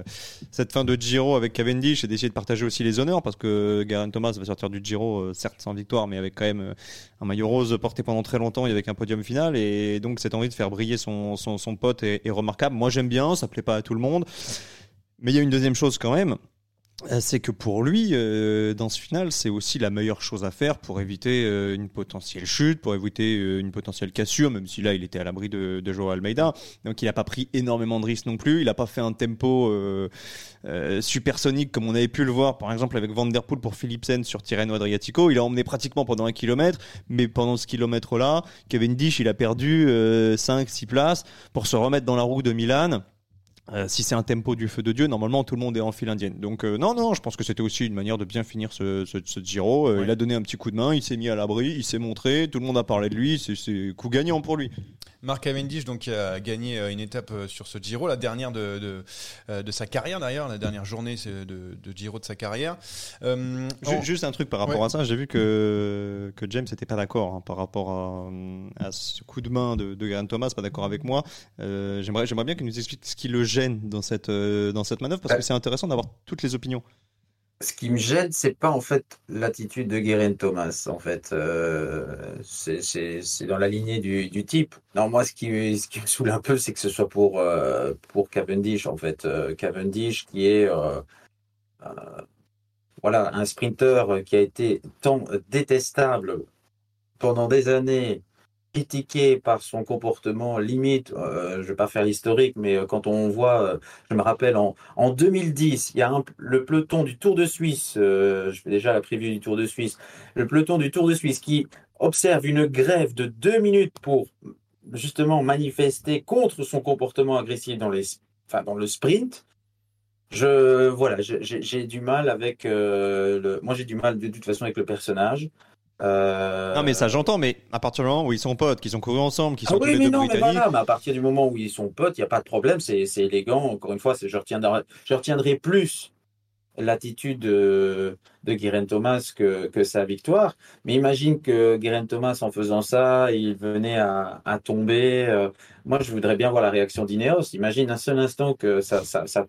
cette fin de Giro avec Cavendish et d'essayer de partager aussi les honneurs parce que Geraint Thomas va sortir du Giro certes sans victoire mais avec quand même un maillot rose porté pendant très longtemps et avec un podium final et donc cette envie de faire briller son pote est, est remarquable. Moi j'aime bien, ça plaît pas à tout le monde. Mais il y a une deuxième chose quand même, euh, c'est que pour lui, euh, dans ce final, c'est aussi la meilleure chose à faire pour éviter euh, une potentielle chute, pour éviter une potentielle cassure, même si là il était à l'abri de, Joao Almeida. Donc il n'a pas pris énormément de risques non plus. Il n'a pas fait un tempo supersonique comme on avait pu le voir par exemple avec Van Der Poel pour Philipsen sur Tirreno Adriatico. Il a emmené pratiquement pendant un kilomètre, mais pendant ce kilomètre-là, Cavendish il a perdu 5-6 places pour se remettre dans la roue de Milan. Euh, si c'est un tempo du feu de Dieu, normalement tout le monde est en file indienne. Donc euh, non, non, je pense que c'était aussi une manière de bien finir ce, ce, ce Giro. Euh, Ouais. Il a donné un petit coup de main, il s'est mis à l'abri, il s'est montré, tout le monde a parlé de lui, c'est- c'est coup gagnant pour lui. Marc Cavendish donc a gagné euh, une étape euh, sur ce Giro, la dernière de de, euh, de sa carrière d'ailleurs, la dernière journée de, de Giro de sa carrière. Euh, en- Juste un truc par rapport Ouais. à ça, j'ai vu que, que James n'était pas d'accord hein, par rapport à, à ce coup de main de, de Thomas, pas d'accord avec moi. Euh, J'aimerais bien qu'il nous explique ce qui le gêne dans cette, dans cette manœuvre, parce Ouais. que c'est intéressant d'avoir toutes les opinions. Ce qui me gêne, c'est pas en fait l'attitude de Guérin Thomas. En fait, euh, c'est dans la lignée du, type. Non, moi, ce qui, me saoule un peu, c'est que ce soit pour euh, Cavendish. En fait, Euh, Cavendish qui est voilà un sprinter qui a été tant détestable pendant des années, critiqué par son comportement limite. euh, je vais pas faire l'historique, mais euh, quand on voit, euh, je me rappelle en en 2010, il y a le peloton du Tour de Suisse, je fais déjà la preview du Tour de Suisse, le peloton du Tour de Suisse qui observe une grève de deux minutes pour justement manifester contre son comportement agressif dans, les, enfin, dans le sprint. Je, voilà, j'ai du mal avec le, moi j'ai du mal de, toute façon avec le personnage. Euh, Non, mais ça j'entends, mais à partir du moment où ils sont potes, qu'ils ont couru ensemble, qu'ils ah sont tous oui, les mais deux non, mais voilà, mais à partir du moment où ils sont potes, il n'y a pas de problème, c'est élégant. Encore une fois, je retiendrai, je retiendrai plus l'attitude de, de Guérin Thomas que, que sa victoire. Mais imagine que Guérin Thomas, en faisant ça, il venait à, à tomber. euh, moi, je voudrais bien voir la réaction d'Ineos. Imagine un seul instant que ça, ça, ça-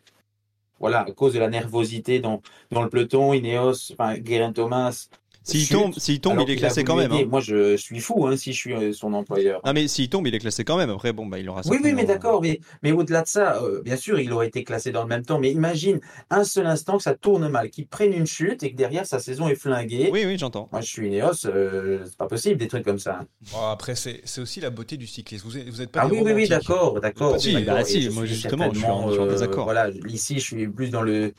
voilà, à cause de la nervosité dans, dans le peloton, Ineos, enfin, Guérin Thomas. S'il tombe, s'il tombe, il est classé quand même. hein. Moi, je, suis fou hein, si je suis euh, son employeur. Non, mais s'il tombe, il est classé quand même. Après, bon, bah, il aura Oui, oui, mais d'accord, mais, mais au-delà de ça, euh, bien sûr, il aurait été classé dans le même temps, mais imagine un seul instant que ça tourne mal, qu'il prenne une chute et que derrière sa saison est flinguée. Oui, oui, j'entends. Moi, je suis Ineos, euh, c'est pas possible des trucs comme ça. bon, après c'est c'est aussi la beauté du cyclisme. Vous êtes, vous êtes pas Ah oui, oui, oui, d'accord, d'accord. Si, bah si, moi, justement, je suis en- certainement, je suis en euh, désaccord. Voilà, ici, je suis plus dans le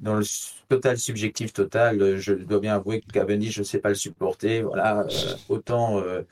dans le total subjectif total. Je dois bien avouer que Cavendish, je sais pas le supporter. Voilà, euh, autant euh,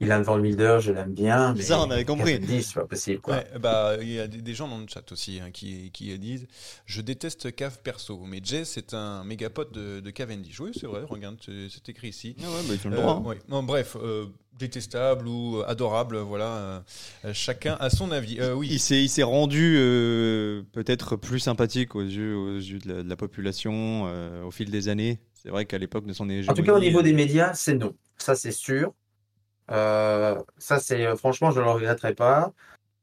Ilan Van Wilder, je l'aime bien. Mais Ça, on avait compris. Cavendish, c'est pas possible, quoi. Ouais, bah, il y a des, gens dans le chat aussi hein, qui, qui disent Je déteste Cave perso, mais Jay, c'est un méga pote de, de Cavendish. Oui, c'est vrai, regarde, c'est écrit ici. Ah ouais, bah, ils ont le Euh, droit. hein. ouais. Non, bref, euh, détestable ou adorable, voilà. euh, euh, chacun a son avis. Euh, oui, Il s'est, il s'est rendu euh, peut-être plus sympathique aux yeux, aux yeux de, la, de la population euh, au fil des années. C'est vrai qu'à l'époque de son En hégémonie. tout cas, au niveau des médias, c'est non. Ça, c'est sûr. Euh, ça, c'est euh, franchement, je ne le regretterai pas.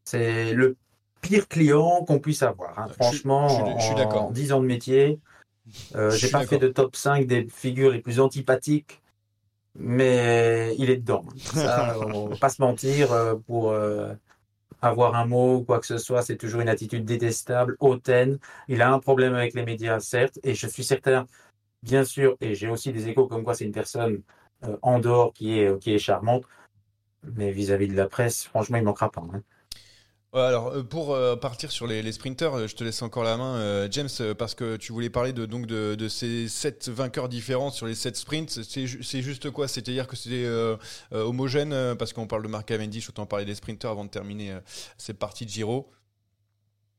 C'est le pire client qu'on puisse avoir. hein. Franchement, je suis- je suis en d'accord. 10 ans de métier, euh, Je j'ai pas fait de top 5 des figures les plus antipathiques, mais il est dedans. Ça, <laughs> on va pas se mentir pour euh, avoir un mot ou quoi que ce soit, c'est toujours une attitude détestable, hautaine. Il a un problème avec les médias, certes, et je suis certain, bien sûr, et j'ai aussi des échos comme quoi c'est une personne en dehors qui est, qui est charmante, mais vis-à-vis de la presse, franchement, il manquera pas. hein. Alors euh, pour euh, partir sur les, les sprinters, euh, je te laisse encore la main, euh, James, euh, parce que tu voulais parler de, donc de, de ces sept vainqueurs différents sur les sept sprints. C'est ju- c'est juste quoi? C'est-à-dire que c'était euh, euh, homogène, euh, parce qu'on parle de Mark Cavendish, autant parler des sprinters avant de terminer euh, cette partie de Giro?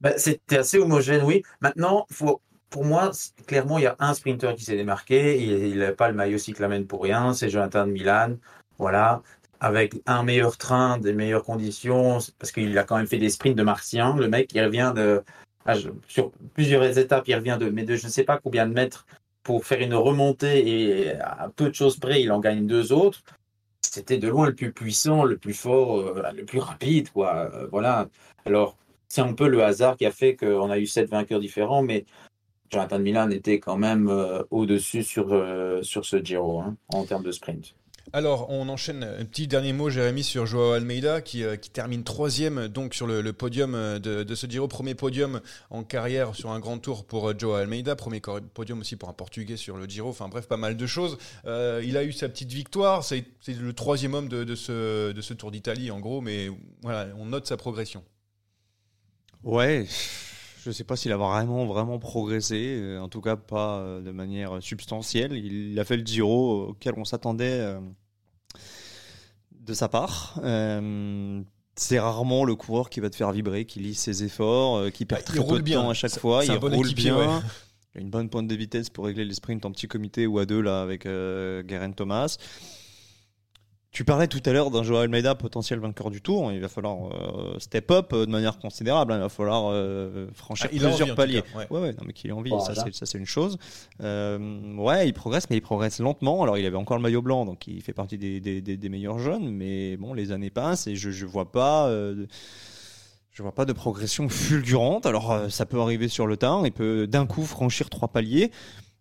Ben, C'était assez homogène, oui. Maintenant, faut, pour moi, clairement, il y a un sprinter qui s'est démarqué. Il n'a pas le maillot cyclamen pour rien. C'est Jonathan de Milan. Voilà. Avec un meilleur train, des meilleures conditions. Parce qu'il a quand même fait des sprints de martien. Le mec, il revient de. ah, sur plusieurs étapes, il revient de. Mais de je ne sais pas combien de mètres pour faire une remontée. Et à peu de choses près, il en gagne deux autres. C'était de loin le plus puissant, le plus fort, euh, le plus rapide, quoi. Euh, Voilà. Alors, c'est un peu le hasard qui a fait qu'on a eu sept vainqueurs différents, mais Jonathan Milan était quand même euh, au-dessus sur, euh, sur ce Giro hein, en termes de sprint. Alors, on enchaîne. Un petit dernier mot, Jérémy, sur Joao Almeida, qui, euh, qui termine troisième donc sur le, le podium euh, de, de ce Giro. Premier podium en carrière sur un grand tour pour euh, Joao Almeida. Premier podium aussi pour un Portugais sur le Giro. Enfin bref, pas mal de choses. Euh, il a eu sa petite victoire. C'est c'est le troisième homme de, de ce, de ce Tour d'Italie, en gros. Mais voilà, on note sa progression. Ouais, je sais pas s'il a vraiment vraiment progressé, euh, en tout cas pas euh, de manière substantielle. Il a fait le Giro auquel on s'attendait euh, de sa part. C'est rarement le coureur qui va te faire vibrer, qui lise ses efforts, qui perd Bah, très peu de bien. temps à chaque fois. Il bon roule équipier, bien. ouais. Il a une bonne pointe de vitesse pour régler les sprints en petit comité ou à deux là avec Geraint Thomas. Tu parlais tout à l'heure d'un Joao Almeida potentiel vainqueur du Tour. Il va falloir euh, step up euh, de manière considérable. hein. Il va falloir euh, franchir Ah, il a envie, en plusieurs paliers. cas, ouais. ouais, ouais, non, mais qu'il ait envie, Voilà. ça c'est ça c'est une chose. Euh, ouais, il progresse, mais il progresse lentement. Alors il avait encore le maillot blanc, donc il fait partie des, des, des- des meilleurs jeunes. Mais bon, les années passent et je je vois pas. euh, de- je vois pas de progression fulgurante. Alors euh, ça peut arriver sur le temps, il peut d'un coup franchir trois paliers.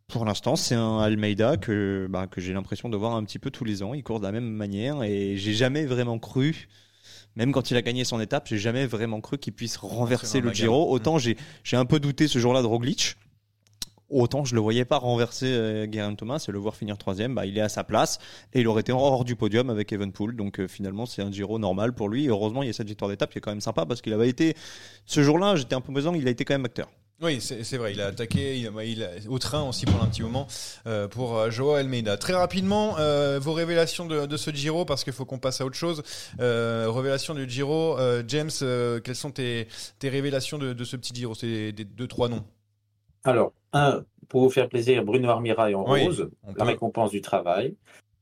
Pour l'instant, c'est un Almeida que, bah, que j'ai l'impression de voir un petit peu tous les ans. Il court de la même manière et j'ai jamais vraiment cru, même quand il a gagné son étape, j'ai jamais vraiment cru qu'il puisse renverser le Giro. gamme. Autant j'ai j'ai un peu douté ce jour-là de Roglic. Autant je le voyais pas renverser euh, Thomas et le voir finir troisième, bah, il est à sa place et il aurait été hors du podium avec Evenpool. Donc euh, finalement c'est un Giro normal pour lui. Et heureusement il y a cette victoire d'étape qui est quand même sympa parce qu'il avait été ce jour-là, j'étais un peu pesant, il a été quand même acteur. Oui, c'est vrai, il a attaqué il a, il a- au train aussi pendant un petit moment euh, pour euh, Joao Almeida. Très rapidement, euh, vos révélations de, de ce Giro, parce qu'il faut qu'on passe à autre chose. Euh, révélations du Giro, James, quelles sont tes, tes révélations de, de ce petit Giro? C'est des deux, trois noms. Alors, un, pour vous faire plaisir, Bruno Armirail en Oui, rose, la récompense du travail.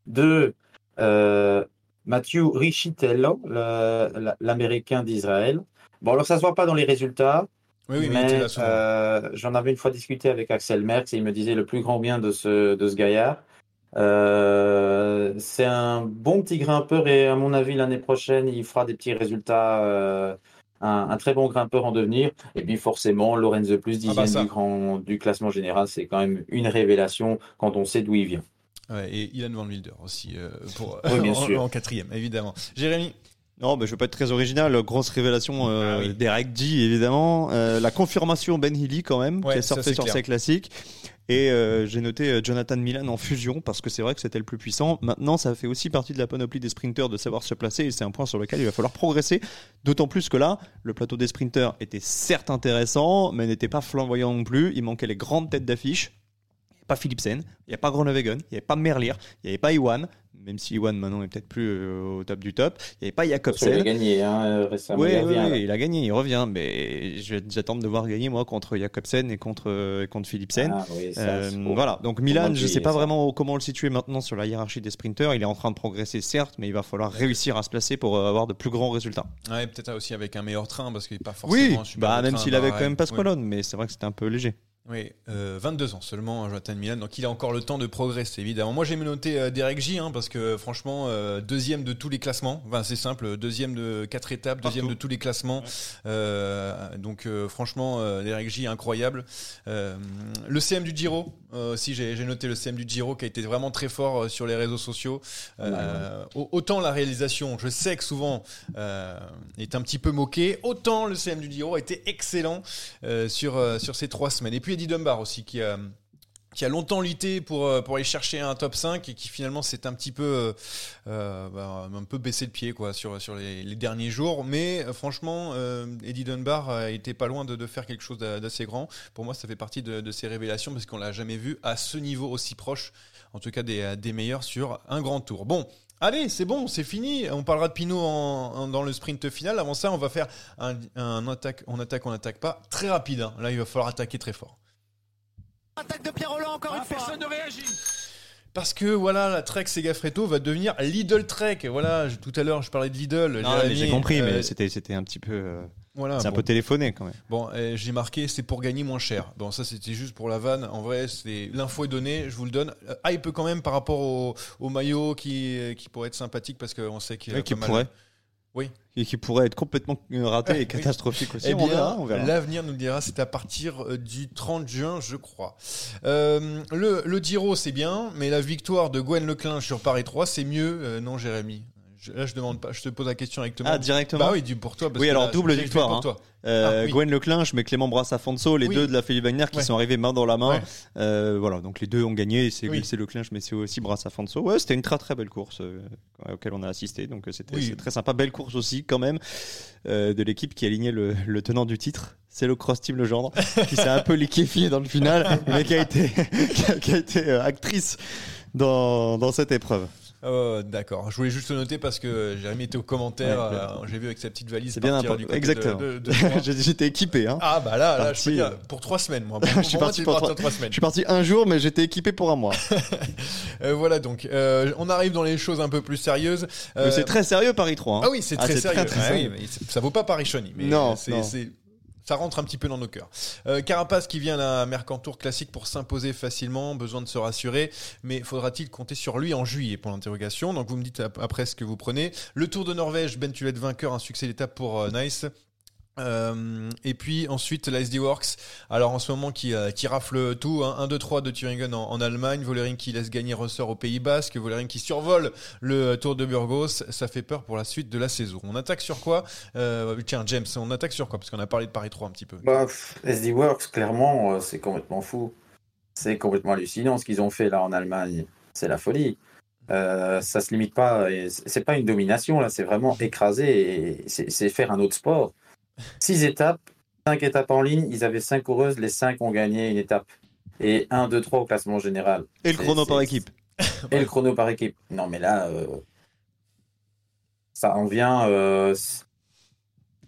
Deux, Matthew Richitello, l'Américain d'Israël. Bon, alors ça se voit pas dans les résultats, Oui, oui, mais, euh, j'en avais une fois discuté avec Axel Merckx et il me disait le plus grand bien de ce, de ce gaillard. Euh, c'est un bon petit grimpeur et à mon avis l'année prochaine il fera des petits résultats. euh, un, un très bon grimpeur en devenir. Et puis forcément Lorenzo Plus dixième Ah bah ça. du, grand, du classement général, c'est quand même une révélation quand on sait d'où il vient. Ouais, et Ilan Van Wilder aussi, euh, pour, Oui, bien <laughs> en, sûr. en quatrième, évidemment. Jérémy Non, mais je veux pas être très original. Grosse révélation euh, Ah oui. d'Eric G, évidemment. Euh, la confirmation Ben Healy, quand même, Ouais, qui est sorti sur ses classiques. Et euh, j'ai noté euh, Jonathan Milan en fusion parce que c'est vrai que c'était le plus puissant. Maintenant, ça fait aussi partie de la panoplie des sprinteurs de savoir se placer et c'est un point sur lequel il va falloir progresser. D'autant plus que là, le plateau des sprinteurs était certes intéressant, mais n'était pas flamboyant non plus. Il manquait les grandes têtes d'affiche. Pas Philipsen, il n'y a pas Groenewegen, il n'y avait pas Merlier, il n'y avait pas Iwan, même si Iwan maintenant est peut-être plus euh, au top du top. Il n'y avait pas Il a Jacobsen. gagné hein, euh, récemment. Oui, il a gagné, il revient, mais je- j'attends de voir gagner moi contre Jacobsen et contre, contre Philipsen. Ah, oui, Euh, voilà, donc Milan, je j'ai- sais pas ça. vraiment comment le situer maintenant sur la hiérarchie des sprinters. Il est en train de progresser, certes, mais il va falloir réussir à se placer pour avoir de plus grands résultats. Ouais, peut-être aussi avec un meilleur train parce qu'il n'est pas forcément Oui, bah même train, s'il avait quand même. Pasqualone, mais c'est vrai que c'était un peu léger. Oui, euh, 22 ans seulement, hein, Jonathan Milan, donc il a encore le temps de progresser, évidemment. Moi, j'ai noté euh, Derek J, hein, parce que franchement, euh, deuxième de tous les classements, enfin, c'est simple, deuxième de quatre étapes, deuxième de tous les classements. Euh, donc, franchement, Derek J, incroyable. Le CM du Giro, aussi, j'ai noté le CM du Giro qui a été vraiment très fort sur les réseaux sociaux. Au- Autant la réalisation, je sais que souvent est un petit peu moquée, autant le CM du Giro a été excellent sur, sur ces trois semaines. Et puis Eddie Dunbar aussi, qui a, qui a longtemps lutté pour, euh, pour aller chercher un top 5 et qui finalement s'est un petit peu, euh, euh, bah, un peu baissé le pied quoi, sur, sur les, derniers jours. Mais franchement, euh, Eddie Dunbar été pas loin de, faire quelque chose d'a- d'assez grand. Pour moi, ça fait partie de, de ces révélations parce qu'on l'a jamais vu à ce niveau aussi proche, en tout cas des, des meilleurs sur un grand tour. Bon. Allez, c'est bon, c'est fini. On parlera de Pinot dans le sprint final. Avant ça, on va faire un, un attaque, on attaque, on attaque pas. Très rapide. hein. Là, il va falloir attaquer très fort. Attaque de Pierre Roland encore Ah, une fois. personne ne réagit. Parce que voilà, la Trek Segafredo va devenir Lidl Trek. Voilà, je- tout à l'heure je parlais de Lidl. J'ai compris, euh, mais c'était c'était un petit peu, euh, voilà. c'est un bon. peu téléphoné quand même. Bon, euh, j'ai marqué c'est pour gagner moins cher. Bon, ça c'était juste pour la vanne. En vrai, c'est l'info est donnée, je vous le donne. Euh, hype quand même par rapport au, au maillot qui qui pourrait être sympathique parce qu'on sait qu'il y a Ouais, qui mal- pourrait. Oui. Et qui pourrait être complètement euh, raté Ah, et oui. catastrophique aussi. Eh on bien, verra, on verra. l'avenir nous le dira, c'est à partir euh, du 30 juin, je crois. Euh, le, le Giro, c'est bien, mais la victoire de Gwen Leclin sur Paris 3, c'est mieux, euh, non, Jérémy? Je- Là, je demande pas, je te pose la question directement. Ah, directement Bah oui, du pour toi. Parce Oui, que alors, là, double victoire, hein. toi. Euh, Ah, oui. Gwen Leclin, je mets Clément Brasse-Afonso, les Oui. deux de la Philippe Wagner qui Ouais. sont arrivés main dans la main. Ouais. Euh, voilà, donc les deux ont gagné. C'est Oui. c'est Leclin, je mets c'est aussi Brasse-Afonso. Ouais, c'était une très très belle course euh, auquel on a assisté, donc euh, c'était très sympa. Belle course aussi quand même euh, de l'équipe qui alignait le, le tenant du titre. C'est le Cross Team Legendre <laughs> qui s'est un peu liquéfié dans le final, mais qui a été, <laughs> qui a, qui a été actrice dans, dans cette épreuve. Euh, D'accord. Je voulais juste le noter parce que Jérémy était au commentaire. Ouais, euh, J'ai vu avec sa petite valise. C'est bien du côté Exactement. <laughs> J'étais équipé. Hein. Ah bah là, là, je Parti, dire, euh, pour trois semaines, moi. <laughs> Je suis parti pour trois- trois semaines. Je suis parti un jour, mais j'étais équipé pour un mois. <laughs> Euh, voilà donc, euh, on arrive dans les choses un peu plus sérieuses. C'est très sérieux Paris 3. hein. Ah oui, c'est très sérieux. très, très Ah sérieux. ça vaut pas Paris mais c'est, non. c'est- ça rentre un petit peu dans nos cœurs. Euh, Carapace qui vient à Mercantour classique pour s'imposer facilement, besoin de se rassurer, mais faudra-t-il compter sur lui en juillet pour l'interrogation? Donc vous me dites ap- après ce que vous prenez. Le Tour de Norvège, Ben Tullet vainqueur, un succès d'étape pour euh, Nice. Euh, et puis ensuite la SD Works, alors en ce moment qui, euh, rafle tout, hein, 1, 2, 3 de Thuringen en, Allemagne, Vollering qui laisse gagner Ressort au Pays Basque, Vollering qui survole le Tour de Burgos, ça fait peur pour la suite de la saison. On attaque sur quoi euh, Tiens James, on attaque sur quoi? Parce qu'on a parlé de Paris 3 un petit peu. Bah, SD Works, clairement, c'est complètement fou. C'est complètement hallucinant ce qu'ils ont fait là en Allemagne. C'est la folie. Euh, ça se limite pas. C'est pas une domination là. C'est vraiment écraser et c'est faire un autre sport. Six étapes, cinq étapes en ligne. Ils avaient cinq coureuses. Les cinq ont gagné une étape. Et 1, 2, 3 au classement général. Et le chrono par équipe. Et le chrono par équipe. Non, mais là, euh, ça en vient. euh,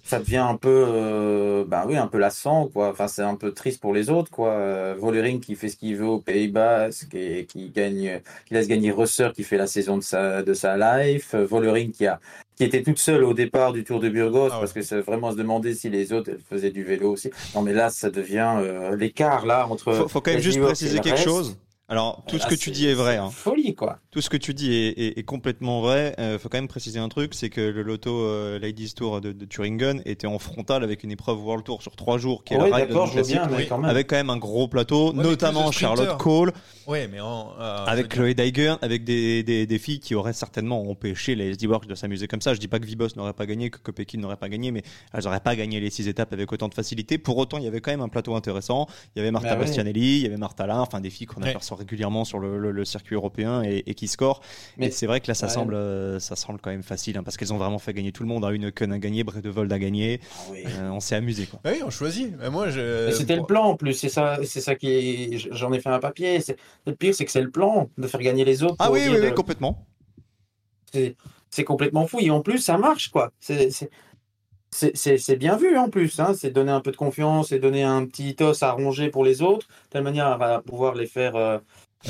ça devient un peu, euh, ben oui, un peu lassant, quoi. Enfin, c'est un peu triste pour les autres, quoi. Euh, Vollering qui fait ce qu'il veut aux Pays Basques et qui gagne, qui laisse gagner Rosser qui fait la saison de sa, de sa life. Euh, Vollering qui a, qui était toute seule au départ du Tour de Burgos Ah ouais. parce que c'est vraiment se demander si les autres faisaient du vélo aussi. Non, mais là, ça devient euh, l'écart là entre. Faut, faut quand même juste préciser quelque chose. Alors, tout Là, ce que tu dis est vrai. c'est hein. Folie, quoi. Tout ce que tu dis est, est- est complètement vrai. Euh, faut quand même préciser un truc, c'est que le loto euh, Ladies Tour de, de Thuringen était en frontal avec une épreuve World Tour sur trois jours, qui est Oui, la règle je bien, mais oui. quand même. avec quand même un gros plateau, notamment. Charlotte Cole, Ouais, mais en, euh, avec Chloé Daiger, avec des, des, des filles qui auraient certainement empêché les SD Works de s'amuser comme ça. Je dis pas que Vibos n'aurait pas gagné, que Kopekin n'aurait pas gagné, mais elles n'auraient pas gagné les six étapes avec autant de facilité. Pour autant, il y avait quand même un plateau intéressant. Il y avait Marta Bah. Bastianelli, il y avait Marta Là, enfin des filles qu'on Ouais. aperçoit régulièrement sur le, le- le circuit européen et, et qui score. Mais- c'est vrai que là, ça Ouais. semble, euh, ça semble quand même facile, hein, parce qu'elles ont vraiment fait gagner tout le monde. Hein. Une Kun a gagné, Bredevold a gagné. Ah oui. Euh, on s'est amusé, quoi. Ah oui, on choisit. Mais moi, je. C'était le plan en plus, c'est ça, c'est ça qui, j'en ai fait un papier. Le pire, c'est que c'est le plan de faire gagner les autres. Ah oui, oui, de- oui, complètement. c'est c'est complètement fou et en plus ça marche quoi. C'est c'est- bien vu en plus. Hein. C'est donner un peu de confiance et donner un petit os à ronger pour les autres, de telle manière à pouvoir les faire euh,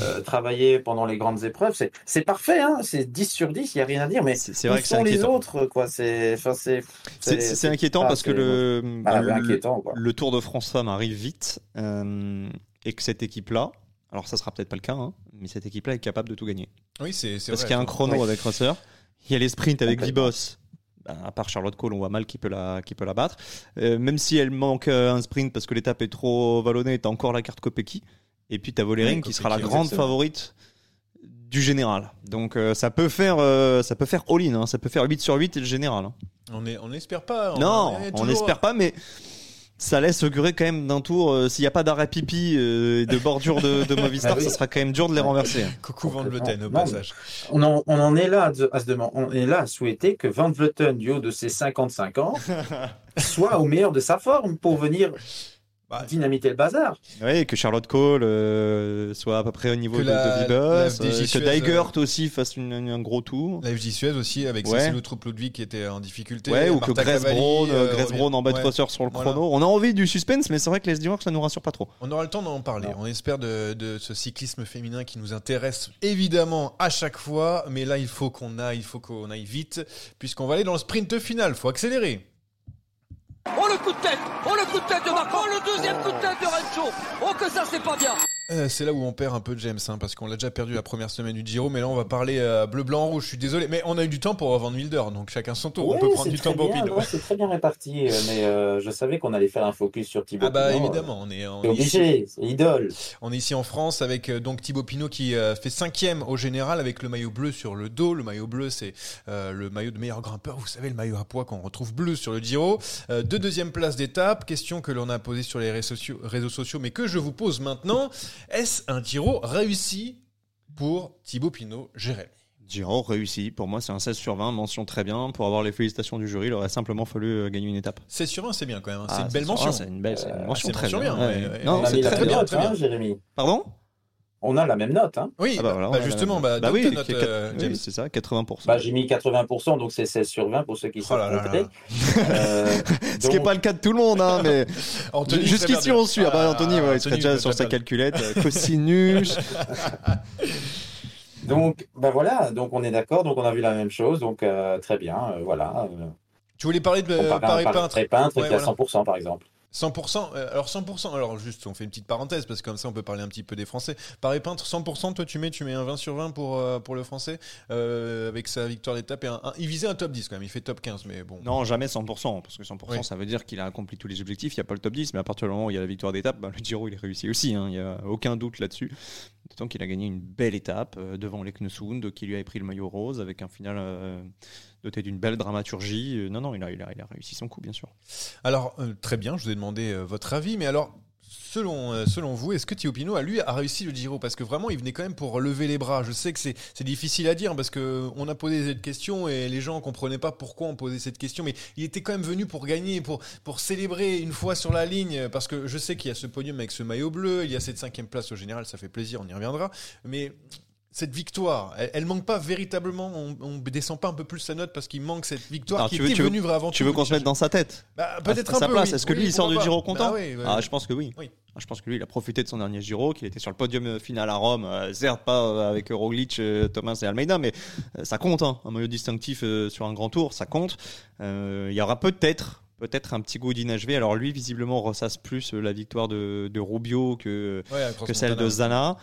euh, travailler pendant les grandes épreuves. C'est parfait, hein. c'est 10 sur 10, il n'y a rien à dire. Mais C'est vrai que c'est sont les autres quoi? C'est enfin, c'est C'est c'est- c'est inquiétant parce que le, ah, le- inquiétant quoi. le Tour de France Femmes arrive vite euh, et que cette équipe-là, alors ça sera peut-être pas le cas, hein, mais cette équipe-là est capable de tout gagner. Oui, c'est Parce qu'il y a un chrono Ouais. avec Rosser, il y a les sprints avec. Vibos. Ben, à part Charlotte Cole, on voit mal qui peut la, qui peut la battre. Euh, même si elle manque euh, un sprint parce que l'étape est trop vallonnée, t'as encore la carte Kopecky. Et puis t'as Vollering Oui, qui sera la grande exactement. favorite du général. Donc euh, ça peut faire, euh, ça peut faire all-in, hein. ça peut faire 8 sur 8 et le général. hein. On est- on n'espère pas. on- Non, est on n'espère pas, mais ça laisse augurer quand même d'un tour. euh, S'il n'y a pas d'arrêt pipi euh, et de bordure de, de Movistar, <laughs> Ah oui. ça sera quand même dur de les renverser. Coucou Van Vleuten au Non, passage. On en, on en est là à se- à se demander, on est là à souhaiter que Van Vleuten, du haut de ses 55 ans, <laughs> soit au meilleur de sa forme pour venir Bah, dynamiter le bazar. Oui, que Charlotte Cole euh, soit à peu près au niveau Que de, la- de euh, que Suez, Dijgert aussi fasse une- une- un gros tour. La FJ Suez aussi, avec Ouais. Cécile Troupe Ludwig qui était en difficulté. Ouais, ou que Grace Brown, euh, Grace. Brown en bas de Ouais. Foster sur le Voilà. chrono. On a envie du suspense, mais c'est vrai que les Stewards, ça nous rassure pas trop. On aura le temps d'en parler. Non. On espère de, de ce cyclisme féminin qui nous intéresse évidemment à chaque fois. Mais là, il faut qu'on aille, il faut qu'on aille vite, puisqu'on va aller dans le sprint final. Faut accélérer. Oh le coup de tête. Oh le coup de tête de Marc Oh le deuxième coup de tête de Rencho. Oh que ça c'est pas bien Euh, c'est là où on perd un peu de James, hein, parce qu'on l'a déjà perdu la première semaine du Giro. Mais là, on va parler euh, bleu, blanc, rouge. Je suis désolé, mais on a eu du temps pour Van Wilder, donc chacun son tour. on Ouais, peut prendre du temps pour Pino. non, C'est très bien réparti, euh, mais euh, je savais qu'on allait faire un focus sur Thibaut Ah bah Pinot, euh, évidemment, on est, on est obligé, c'est idole. On est ici en France avec euh, donc Thibaut Pinot qui euh, fait cinquième au général avec le maillot bleu sur le dos. Le maillot bleu, c'est euh, le maillot de meilleur grimpeur. Vous savez, le maillot à poids qu'on retrouve bleu sur le Giro. Euh, de deuxième place d'étape. Question que l'on a posée sur les réseaux sociaux, réseaux sociaux, mais que je vous pose maintenant. Est-ce un Giro réussi pour Thibaut Pinot, Jérémy? Giro réussi. Pour moi, c'est un 16 sur 20. Mention très bien. Pour avoir les félicitations du jury, il aurait simplement fallu euh, gagner une étape. 16 sur 20, c'est bien quand même. hein. c'est Ah, une belle 16 sur mention. 20, C'est une belle, c'est une mention c'est très mention bien. bien, Ouais. ouais, ouais. Non, c'est très bien. très hein, bien. Jérémy? Pardon? On a la même note. Hein. Oui, Ah bah bah, voilà, bah, justement, bah, Bah oui, note, euh, oui, James. c'est ça, 80%. Bah, j'ai mis 80%, donc c'est 16 sur 20 pour ceux qui Oh savent là là compter. là. Euh, <laughs> Ce qui n'est pas le cas de tout le monde, hein, <laughs> mais Anthony, jusqu'ici on suit. Ah bah, Ah, Anthony, ouais, il serait Anthony, déjà sur sa calculette. euh, Cosinus. <laughs> Donc, bah voilà, donc on est d'accord, donc on a vu la même chose, donc euh, très bien, euh, voilà. Euh, Tu voulais parler de euh, Paris Paris Peintre Peintre Ouais, qui a voilà. 100% par exemple. 100%, euh, alors 100%, alors juste on fait une petite parenthèse parce que comme ça on peut parler un petit peu des Français. Paris Peintre, 100%, toi tu mets, tu mets un 20 sur 20 pour, euh, pour le Français euh, avec sa victoire d'étape. et un- un- Il visait un top 10 quand même, il fait top 15, mais bon. Non, jamais 100%, parce que 100% Oui. ça veut dire qu'il a accompli tous les objectifs. Il n'y a pas le top 10, mais à partir du moment où il y a la victoire d'étape, bah, le Giro il est réussi aussi. hein, Il n'y a aucun doute là-dessus. D'autant qu'il a gagné une belle étape euh, devant Leknesund, qui lui avait pris le maillot rose avec un final euh, doté d'une belle dramaturgie. Euh, non, non, il a, il, a, il a réussi son coup, bien sûr. Alors très bien, je vous ai demandé votre avis, mais alors selon, euh, selon vous, est-ce que Thibaut Pinot a lui a réussi le Giro? Parce que vraiment il venait quand même pour lever les bras. Je sais que c'est difficile à dire parce que on a posé cette question et les gens comprenaient pas pourquoi on posait cette question, mais il était quand même venu pour gagner, pour, pour célébrer une fois sur la ligne, parce que je sais qu'il y a ce podium avec ce maillot bleu, il y a cette cinquième place au général, ça fait plaisir, on y reviendra, mais cette victoire, elle, elle manque pas véritablement, on, on descend pas un peu plus sa note parce qu'il manque cette victoire qui tu veux- était tu veux- venue vraiment Tu veux qu'on se mette dans sa tête bah, peut-être un sa peu, place oui. Est-ce que lui il sort du Giro content Bah oui. Ah, je pense que oui. Oui. Ah, Je pense que lui, il a profité de son dernier Giro, qu'il était sur le podium euh, final à Rome, euh, certes pas euh, avec Roglic, euh, Thomas et Almeida, mais euh, ça compte, hein. un maillot distinctif sur un grand tour, ça compte. Il y aura peut-être, peut-être un petit goût d'inachevé. Alors lui, visiblement, ressasse plus la victoire de, de Rubio que, Ouais, que celle de. Zana.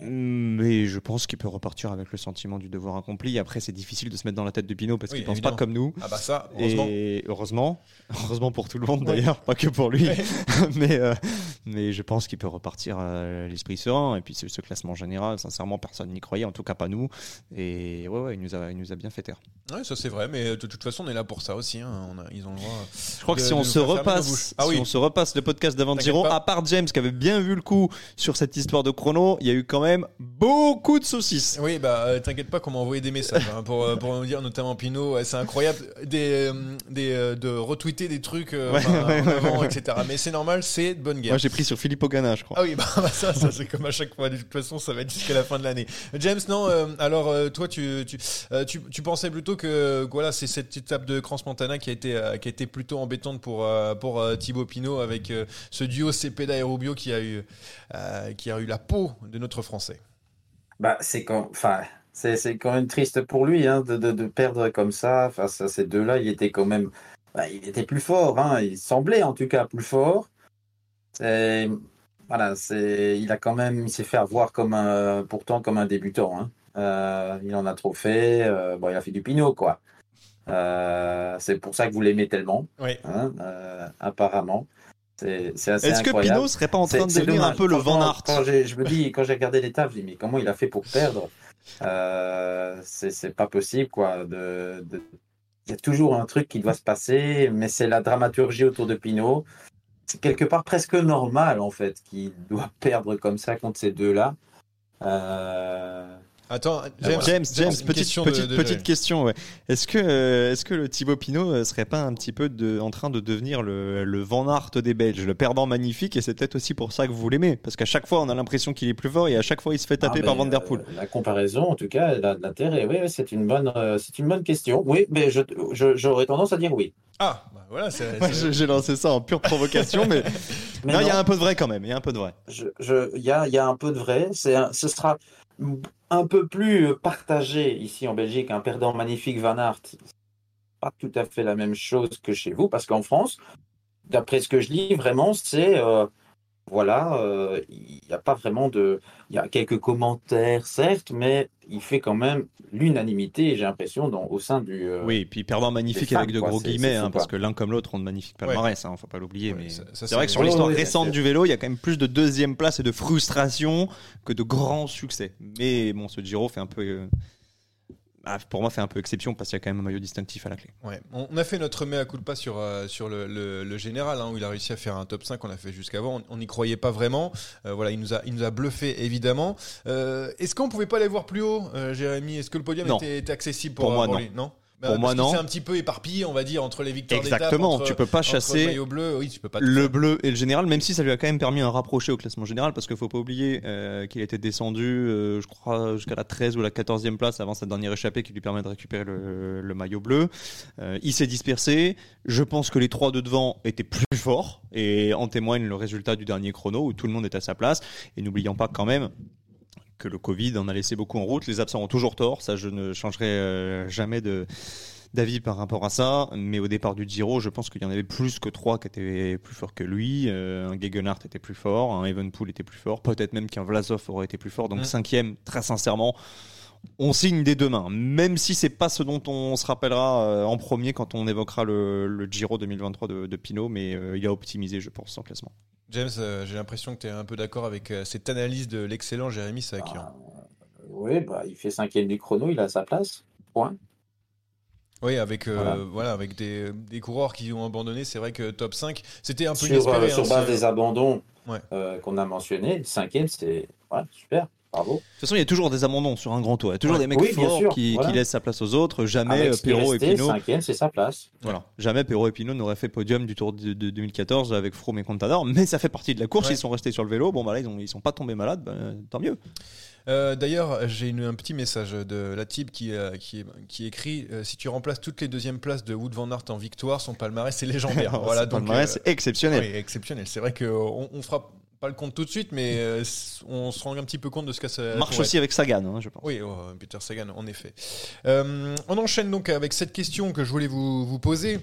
Mais je pense qu'il peut repartir avec le sentiment du devoir accompli. Après, c'est difficile de se mettre dans la tête de Pinot parce Oui, qu'il pense pas comme nous. Ah bah ça, heureusement. Et heureusement, heureusement pour tout le monde d'ailleurs, pas que pour lui. <laughs> mais, euh, mais je pense qu'il peut repartir à l'esprit serein. Et puis ce, ce classement général, sincèrement, personne n'y croyait, en tout cas pas nous. Et ouais, ouais, il nous a, il nous a bien fait taire. Ouais, ça c'est vrai, mais de toute façon, on est là pour ça aussi. hein. On a- ils ont le droit. Je crois que si on se repasse, Ah si on se repasse le podcast d'avant Giro, à part James qui avait bien vu le coup sur cette histoire de chrono, il y a eu quand même beaucoup de saucisses. Oui, bah euh, t'inquiète pas qu'on m'a envoyé des messages hein, pour, euh, pour nous dire, notamment Pinot, ouais, c'est incroyable, des, euh, des, euh, de retweeter des trucs Ouais, en avant, etc. Mais c'est normal, c'est de bonne guerre. Moi j'ai pris sur Philippe Ogana, je crois. Ah oui, bah, <laughs> bah, ça, ça c'est comme à chaque fois. De toute façon, ça va être jusqu'à la fin de l'année. James, non. alors, toi, tu, tu, tu, tu pensais plutôt que, voilà, c'est cette étape de Crans-Montana qui a été, qui a été plutôt embêtante pour pour Thibaut Pinot avec ce duo Cepeda et Rubio qui a eu qui a eu la peau de notre Français. Bah, c'est quand, enfin, c'est quand même triste pour lui hein, de, de, de perdre comme ça face à ces deux-là. Il était quand même, bah, il était plus fort. Hein, il semblait en tout cas plus fort. C'est- Voilà, c'est, il a quand même, il s'est fait avoir comme un, pourtant comme un débutant. Hein. Euh, il en a trop fait. euh, bon, il a fait du pinot quoi. Euh, c'est pour ça que vous l'aimez tellement, Oui. hein, apparemment. Est-ce que. Pinot serait pas en train de devenir un peu le Van Aert Quand j'ai- je me dis, quand j'ai regardé l'étape, je me dis, mais comment il a fait pour perdre? Euh, C'est c'est pas possible, quoi. De, de- Il y a toujours un truc qui doit se passer, mais c'est la dramaturgie autour de Pinot. C'est quelque part presque normal, en fait, qu'il doit perdre comme ça contre ces deux-là. Euh, Attends, James, James, une petite, question petite, de petite Jérémy. question. Ouais. Est-ce que, euh, est-ce que le Thibaut Pinot euh, serait pas un petit peu de, en train de devenir le, le Van Aert des Belges, le perdant magnifique, et c'est peut-être aussi pour ça que vous l'aimez, parce qu'à chaque fois on a l'impression qu'il est plus fort et à chaque fois il se fait taper ah, par Van Der Poel. euh, la comparaison, en tout cas, elle a de l'intérêt. Oui, c'est une bonne, euh, c'est une bonne question. Oui, mais je- je- j'aurais tendance à dire oui. Ah, bah voilà, j'ai lancé ça en pure provocation, mais, <laughs> Mais non, il y a un peu de vrai quand même. Il y a un peu de vrai. je, je, il y a, il y a un peu de vrai. C'est un- ce sera un peu plus partagé ici en Belgique. Un perdant magnifique, Van Aert, pas tout à fait la même chose que chez vous, parce qu'en France, d'après ce que je lis, vraiment, c'est euh, voilà, euh, il n'y a pas vraiment de, il y a quelques commentaires certes, mais il fait quand même l'unanimité. J'ai l'impression dans au sein du. euh, Oui, et puis perdant magnifique avec de gros guillemets, hein, parce que l'un comme l'autre ont de magnifiques palmarès, hein, faut pas l'oublier. Ouais, mais c'est vrai que sur l'histoire récente du vélo, il y a quand même plus de deuxième place et de frustration que de grands succès. Mais bon, ce Giro fait un peu, euh, ah, pour moi, fait un peu exception parce qu'il y a quand même un maillot distinctif à la clé. Ouais. On a fait notre mea culpa sur, euh, sur le, le- le général, hein, où il a réussi à faire un top 5, on l'a fait jusqu'avant. On n'y croyait pas vraiment. Euh, voilà, il nous, a, il nous a bluffé, évidemment. Euh, Est-ce qu'on pouvait pas aller voir plus haut, euh, Jérémy? Est-ce que le podium était, était accessible pour, Pour moi, non. lui? Non? Bah, Pour moi, non. C'est un petit peu éparpillé, on va dire, entre les victoires Exactement, entre- tu peux pas chasser le bleu, oui, tu peux pas tout le faire. bleu et le général, même si ça lui a quand même permis un rapproché au classement général, parce qu'il faut pas oublier euh, qu'il était descendu, euh, je crois, jusqu'à la 13 ou la 14e place avant sa dernière échappée qui lui permet de récupérer le, le maillot bleu. Euh, il s'est dispersé. Je pense que les trois de devant étaient plus forts, et en témoigne le résultat du dernier chrono où tout le monde est à sa place. Et n'oublions pas quand même que le Covid en a laissé beaucoup en route. Les absents ont toujours tort, ça je ne changerai euh, jamais de d'avis par rapport à ça, mais au départ du Giro, je pense qu'il y en avait plus que trois qui étaient plus forts que lui. Euh, un Gegenhardt était plus fort, un Evenpool était plus fort, peut-être même qu'un Vlasov aurait été plus fort. Donc Mm. cinquième, très sincèrement, on signe des deux mains, même si c'est pas ce dont on se rappellera euh, en premier quand on évoquera le, le Giro 2023 de, de Pinot, mais euh, il a optimisé, je pense, son classement. James, euh, j'ai l'impression que tu es un peu d'accord avec euh, cette analyse de l'excellent Jérémy Sakian. Ah, oui, bah, il fait cinquième du chrono, il a sa place. Point. Oui, avec, euh, Voilà. voilà. avec des, des coureurs qui ont abandonné, c'est vrai que top 5, c'était un peu sur, inespéré. euh, sur hein, base des abandons Ouais. euh, qu'on a mentionnés, cinquième, c'est voilà, super, bravo. De toute façon, il y a toujours des abandons sur un grand tour. Il y a toujours Ouais. des mecs Oui, forts qui, voilà. qui laissent sa place aux autres. Jamais euh, est Perrault et Pinot. cinquième, c'est sa place. Voilà. Jamais Perrault et Pinot n'auraient fait podium du Tour de, de 2014 avec Froome et Contador, mais ça fait partie de la course. Ouais. Ils sont restés sur le vélo. Bon, bah là, ils, ont, ils sont pas tombés malades. bah, tant mieux. Euh, D'ailleurs, j'ai un petit message de la type qui, euh, qui, qui écrit euh, Si tu remplaces toutes les deuxièmes places de Wood Van Aert en victoire, son palmarès c'est légendaire. <laughs> voilà, Son donc. palmarès, euh, c'est exceptionnel. oui, exceptionnel. C'est vrai qu'on on fera pas le compte tout de suite, mais euh, on se rend un petit peu compte de ce que ça Marche aussi avec Sagan, hein, je pense. Oui, oh, Peter Sagan, en effet. Euh, on enchaîne donc avec cette question que je voulais vous, vous poser.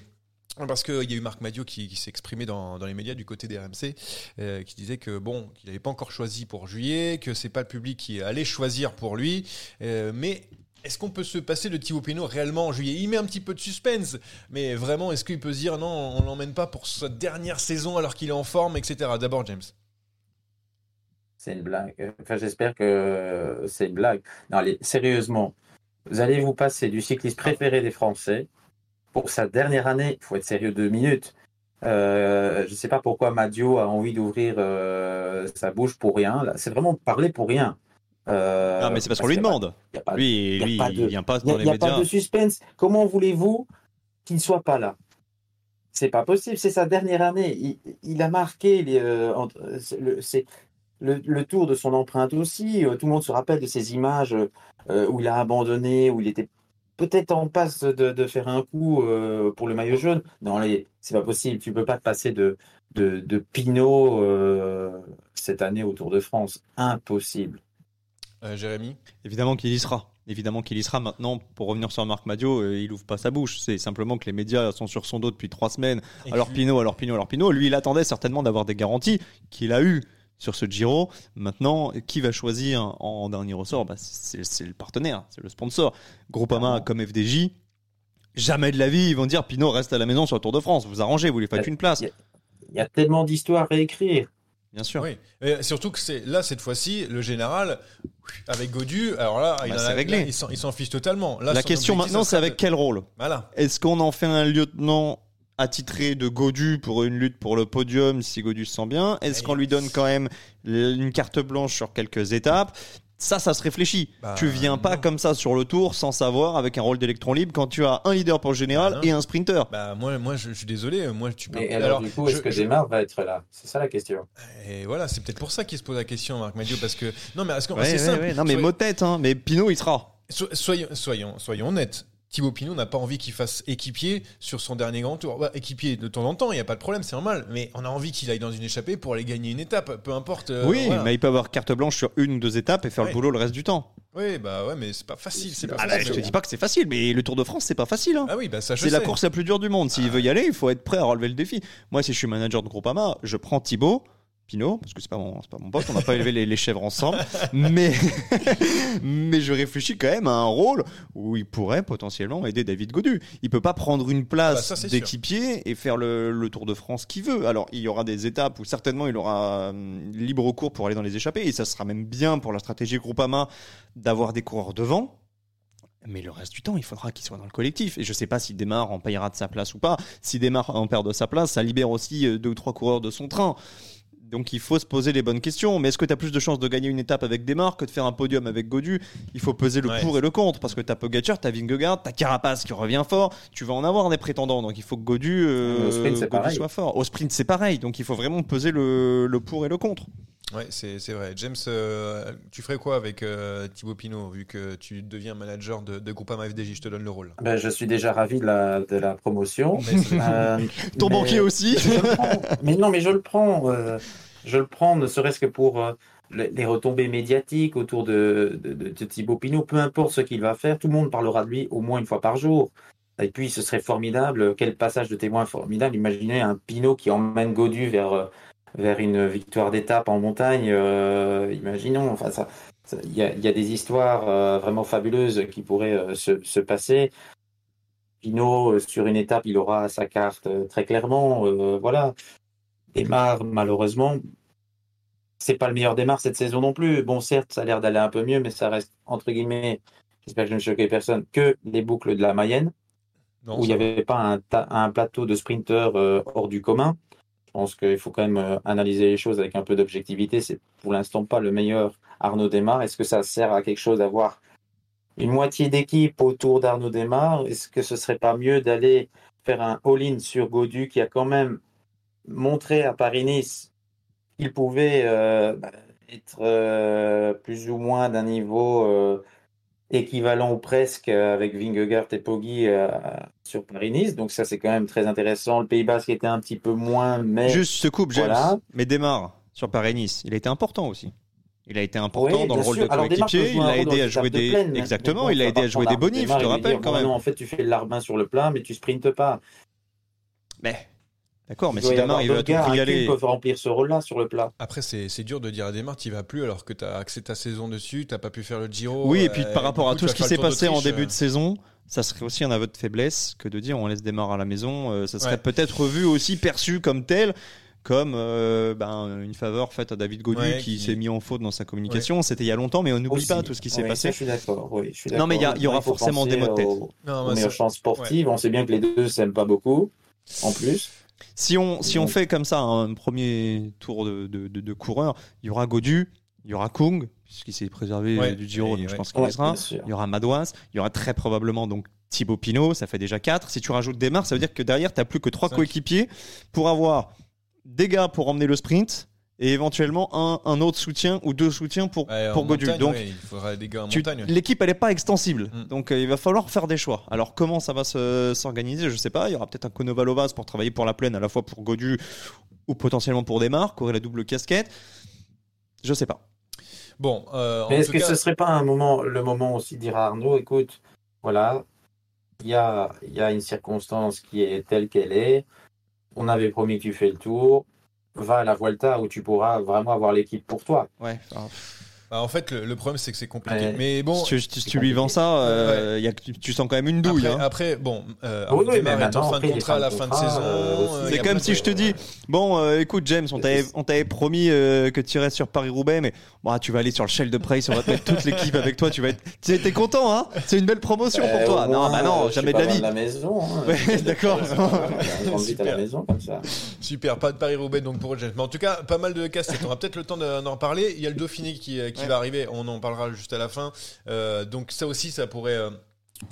Parce qu'il y a eu Marc Madio qui, qui s'est exprimé dans, dans les médias du côté des RMC, euh, qui disait que bon, qu'il n'avait pas encore choisi pour juillet, que c'est pas le public qui allait choisir pour lui, mais est-ce qu'on peut se passer de Thibaut Pinot réellement en juillet? Il met un petit peu de suspense, mais vraiment, est-ce qu'il peut se dire non, on l'emmène pas pour sa dernière saison alors qu'il est en forme, etc. D'abord, James. C'est une blague. Enfin, j'espère que c'est une blague. Non, allez, sérieusement, vous allez vous passer du cycliste préféré des Français pour sa dernière année. Il faut être sérieux deux minutes. Euh, je ne sais pas pourquoi Madio a envie d'ouvrir euh, sa bouche pour rien. C'est vraiment parler pour rien. Euh, Ah, mais c'est parce qu'on lui y demande. il y a pas- Lui, y a lui pas de- il vient pas dans a, les il y a médias. pas de suspense. Comment voulez-vous qu'il ne soit pas là? C'est pas possible. C'est sa dernière année. Il, il a marqué les, entre- le, le, le tour de son empreinte aussi. Euh, Tout le monde se rappelle de ces images euh, où il a abandonné, où il était peut-être en passe de, de faire un coup euh, pour le maillot jaune. Non, c'est pas possible. Tu peux pas te passer de, de, de Pinot euh, cette année au Tour de France. Impossible. Euh, Jérémy? Évidemment qu'il y sera. Évidemment qu'il y sera. Maintenant, pour revenir sur Marc Madio, euh, il ouvre pas sa bouche. C'est simplement que les médias sont sur son dos depuis trois semaines. Et Alors Pinot, alors Pinot, alors Pinot. Lui, il attendait certainement d'avoir des garanties qu'il a eu sur ce Giro. Maintenant, qui va choisir en dernier ressort? Bah, c'est, c'est le partenaire, c'est le sponsor. Groupama comme FDJ. Jamais de la vie, ils vont dire Pinot reste à la maison sur le Tour de France. Vous arrangez, vous lui faites une place. Il y a tellement d'histoires à écrire. Bien sûr. Oui, Et surtout que c'est là cette fois-ci le général avec Godu. Alors là, il, Bah, en a- c'est réglé. là, il s'en- il s'en fiche totalement. Là, La question objectif, maintenant, c'est avec quel rôle? Voilà. Est-ce qu'on en fait un lieutenant attitré de Godu pour une lutte pour le podium si Godu se sent bien Est-ce Ouais. qu'on lui donne quand même une carte blanche sur quelques étapes? Ça, ça se réfléchit. Bah, tu viens pas non. comme ça sur le tour sans savoir avec un rôle d'électron libre quand tu as un leader pour le général Bah, et un sprinter. Bah moi, moi, je, je suis désolé. Moi, tu peux. Et alors, du coup, est-ce que je- Desmar va être là? C'est ça la question. Et voilà, c'est peut-être pour ça qu'il se pose la question, Marc Madio, parce que non, mais est-ce que Ouais, c'est ouais, simple. ouais. Non mais Soyez- mot de tête, hein. mais Pinot il sera. So- soyons, soyons, soyons honnêtes. Thibaut Pinot n'a pas envie qu'il fasse équipier sur son dernier grand tour. Bah, équipier de temps en temps, il n'y a pas de problème, c'est normal. Mais on a envie qu'il aille dans une échappée pour aller gagner une étape, peu importe. euh, oui, voilà. mais il peut avoir carte blanche sur une ou deux étapes et faire Ouais. le boulot le reste du temps. Oui, bah ouais, mais c'est pas facile. C'est pas Ah bah, facile. je te dis pas que c'est facile, mais le Tour de France c'est pas facile. hein. Ah oui, bah ça je C'est la course la plus dure du monde. S'il veut y aller, il faut être prêt à relever le défi. Moi, si je suis manager de Groupama, je prends Thibaut, Pinot, parce que c'est pas mon, pas mon pote, on n'a pas élevé les, les chèvres ensemble, mais, <laughs> mais je réfléchis quand même à un rôle où il pourrait potentiellement aider David Godu. Il peut pas prendre une Ah bah, place c'est sûr. d'équipier et faire le, le Tour de France qu'il veut. Alors, il y aura des étapes où certainement il aura hum, libre cours pour aller dans les échappées, et ça sera même bien pour la stratégie Groupama d'avoir des coureurs devant. Mais le reste du temps, il faudra qu'il soit dans le collectif. Et je sais pas s'il démarre en payera de sa place ou pas. S'il démarre en perd de sa place, ça libère aussi euh, deux ou trois coureurs de son train. Donc il faut se poser les bonnes questions. Mais est-ce que tu as plus de chances de gagner une étape avec Desmar que de faire un podium avec Godu? Il faut peser le Ouais. pour et le contre. Parce que tu as Pogacar, tu as Vingegaard, tu as Carapace qui revient fort. Tu vas en avoir des prétendants. Donc il faut que Godu, euh, sprint, Godu soit fort. Au sprint, c'est pareil. Donc il faut vraiment peser le, le pour et le contre. Ouais, c'est c'est vrai. James, euh, tu ferais quoi avec euh, Thibaut Pinot, vu que tu deviens manager de, de Groupama FDJ Je te donne le rôle. Ben, je suis déjà ravi de la, de la promotion. Euh, Ton mais- banquier aussi. Je le prends. Mais non, mais je le prends. euh, je le prends, ne serait-ce que pour euh, le- les retombées médiatiques autour de, de, de- de Thibaut Pinot. Peu importe ce qu'il va faire, tout le monde parlera de lui au moins une fois par jour. Et puis, ce serait formidable. Quel passage de témoin formidable. Imaginez un Pinot qui emmène Godu vers, euh, vers une victoire d'étape en montagne. euh, imaginons. Enfin, ça. Il y, a, il y a des histoires euh, vraiment fabuleuses qui pourraient euh, se, se passer. Pinot, euh, sur une étape, il aura sa carte très clairement. voilà. Démarre, malheureusement, c'est pas le meilleur démarre cette saison non plus. Bon, certes, ça a l'air d'aller un peu mieux, mais ça reste, entre guillemets, j'espère que je ne choquerai personne, que les boucles de la Mayenne, Non, où il n'y avait pas un, un plateau de sprinteurs hors du commun. Je pense qu'il faut quand même euh, analyser les choses avec un peu d'objectivité. C'est pour l'instant pas le meilleur Arnaud Démarre. Est-ce que ça sert à quelque chose d'avoir une moitié d'équipe autour d'Arnaud Démarre Est-ce que ce serait pas mieux d'aller faire un all-in sur Godu qui a quand même montré à Paris-Nice qu'il pouvait euh, être euh, plus ou moins d'un niveau équivalent ou presque avec Vingegaard et Poggi euh, sur Paris-Nice. Donc ça, c'est quand même très intéressant. Le Pays Basque était un petit peu moins, mais Juste ce coupe, James. Voilà. Mais démarre sur Paris-Nice. Il a été important aussi. Il a été important Oui, dans le rôle sûr. de coéquipier. Il a aidé à jouer de des. plaine, Exactement, il a aidé à jouer des bonifs, je te rappelle quand même. Non, en fait, tu fais le larbin sur le plat, mais tu sprintes pas. Mais d'accord, mais si avoir il va tout régaler. Peuvent remplir ce rôle-là sur le plat. Après, c'est dur de dire à Desmar, tu vas plus alors que tu as axé ta saison dessus, tu pas pu faire le Giro. Oui, et puis euh, par rapport à tout ce qui s'est passé en début euh. de saison, ça serait aussi un aveu de faiblesse que de dire on laisse Desmar à la maison. euh, ça serait Ouais. peut-être vu aussi perçu comme tel. Comme euh, ben, une faveur faite à David Godu Ouais, qui, qui- s'est mis en faute dans sa communication. C'était il y a longtemps, mais on n'oublie pas tout ce qui s'est passé. ça, je suis d'accord. Oui, Non, mais il y a- d'accord. il y aura forcément des mots de tête. aux- Non, aux sportives. On sait bien que les deux s'aiment pas beaucoup, en plus. Si on, si on fait comme ça un premier tour de, de, de, de coureurs, il y aura Godu, il y aura Kung, puisqu'il s'est préservé Ouais, euh, du Giro, donc je pense qu'il Ouais, sera. Il y aura Madouas, il y aura très probablement donc Thibaut Pinot, ça fait déjà 4. Si tu rajoutes Desmar, ça veut dire que derrière, tu n'as plus que 3 Cinq. coéquipiers pour avoir des gars pour emmener le sprint et éventuellement un, un autre soutien ou deux soutiens pour, Ouais, pour montagne, Donc ouais, il faudra des gars en tu- montagne. ouais. L'équipe, elle n'est pas extensible. Mm. Donc, euh, il va falloir faire des choix. Alors, comment ça va se- s'organiser Je sais pas. Il y aura peut-être un Konovalovas pour travailler pour la plaine, à la fois pour Godu ou potentiellement pour Desmar, qui aurait la double casquette. Je sais pas. Bon, euh, est-ce que cas, ce serait pas un moment, le moment aussi de dire à Arnaud, écoute, voilà, il y a, il y a une circonstance qui est telle qu'elle est. On avait promis que tu fais le tour. Va à la Vuelta où tu pourras vraiment avoir l'équipe pour toi. Bah, en fait, le, le problème, c'est que c'est compliqué. Ouais. Mais bon, si tu, si tu lui vends ça, euh, il y a, tu, tu sens quand même une douille. après, hein. après, bon, euh, Oui, oui, mais en fin de contrat à la fin de saison. euh, euh, C'est comme si je te dis, bon, euh, écoute James, on t'avait, promis euh, que tu irais sur Paris-Roubaix, mais bon, tu vas aller sur le Shell de Price, on va te mettre toute l'équipe avec toi, tu vas être... Tu es content, hein C'est une belle promotion pour toi. Non, bah non, jamais de la pas, vie. la maison. hein. <laughs> D'accord. Super. pas de Paris-Roubaix donc pour James. Mais en tout cas, pas mal de cassettes. On aura peut-être le temps de- d'en reparler. Il y a le Dauphiné qui, qui Ouais. va arriver. On en parlera juste à la fin. Euh, donc ça aussi, ça pourrait euh,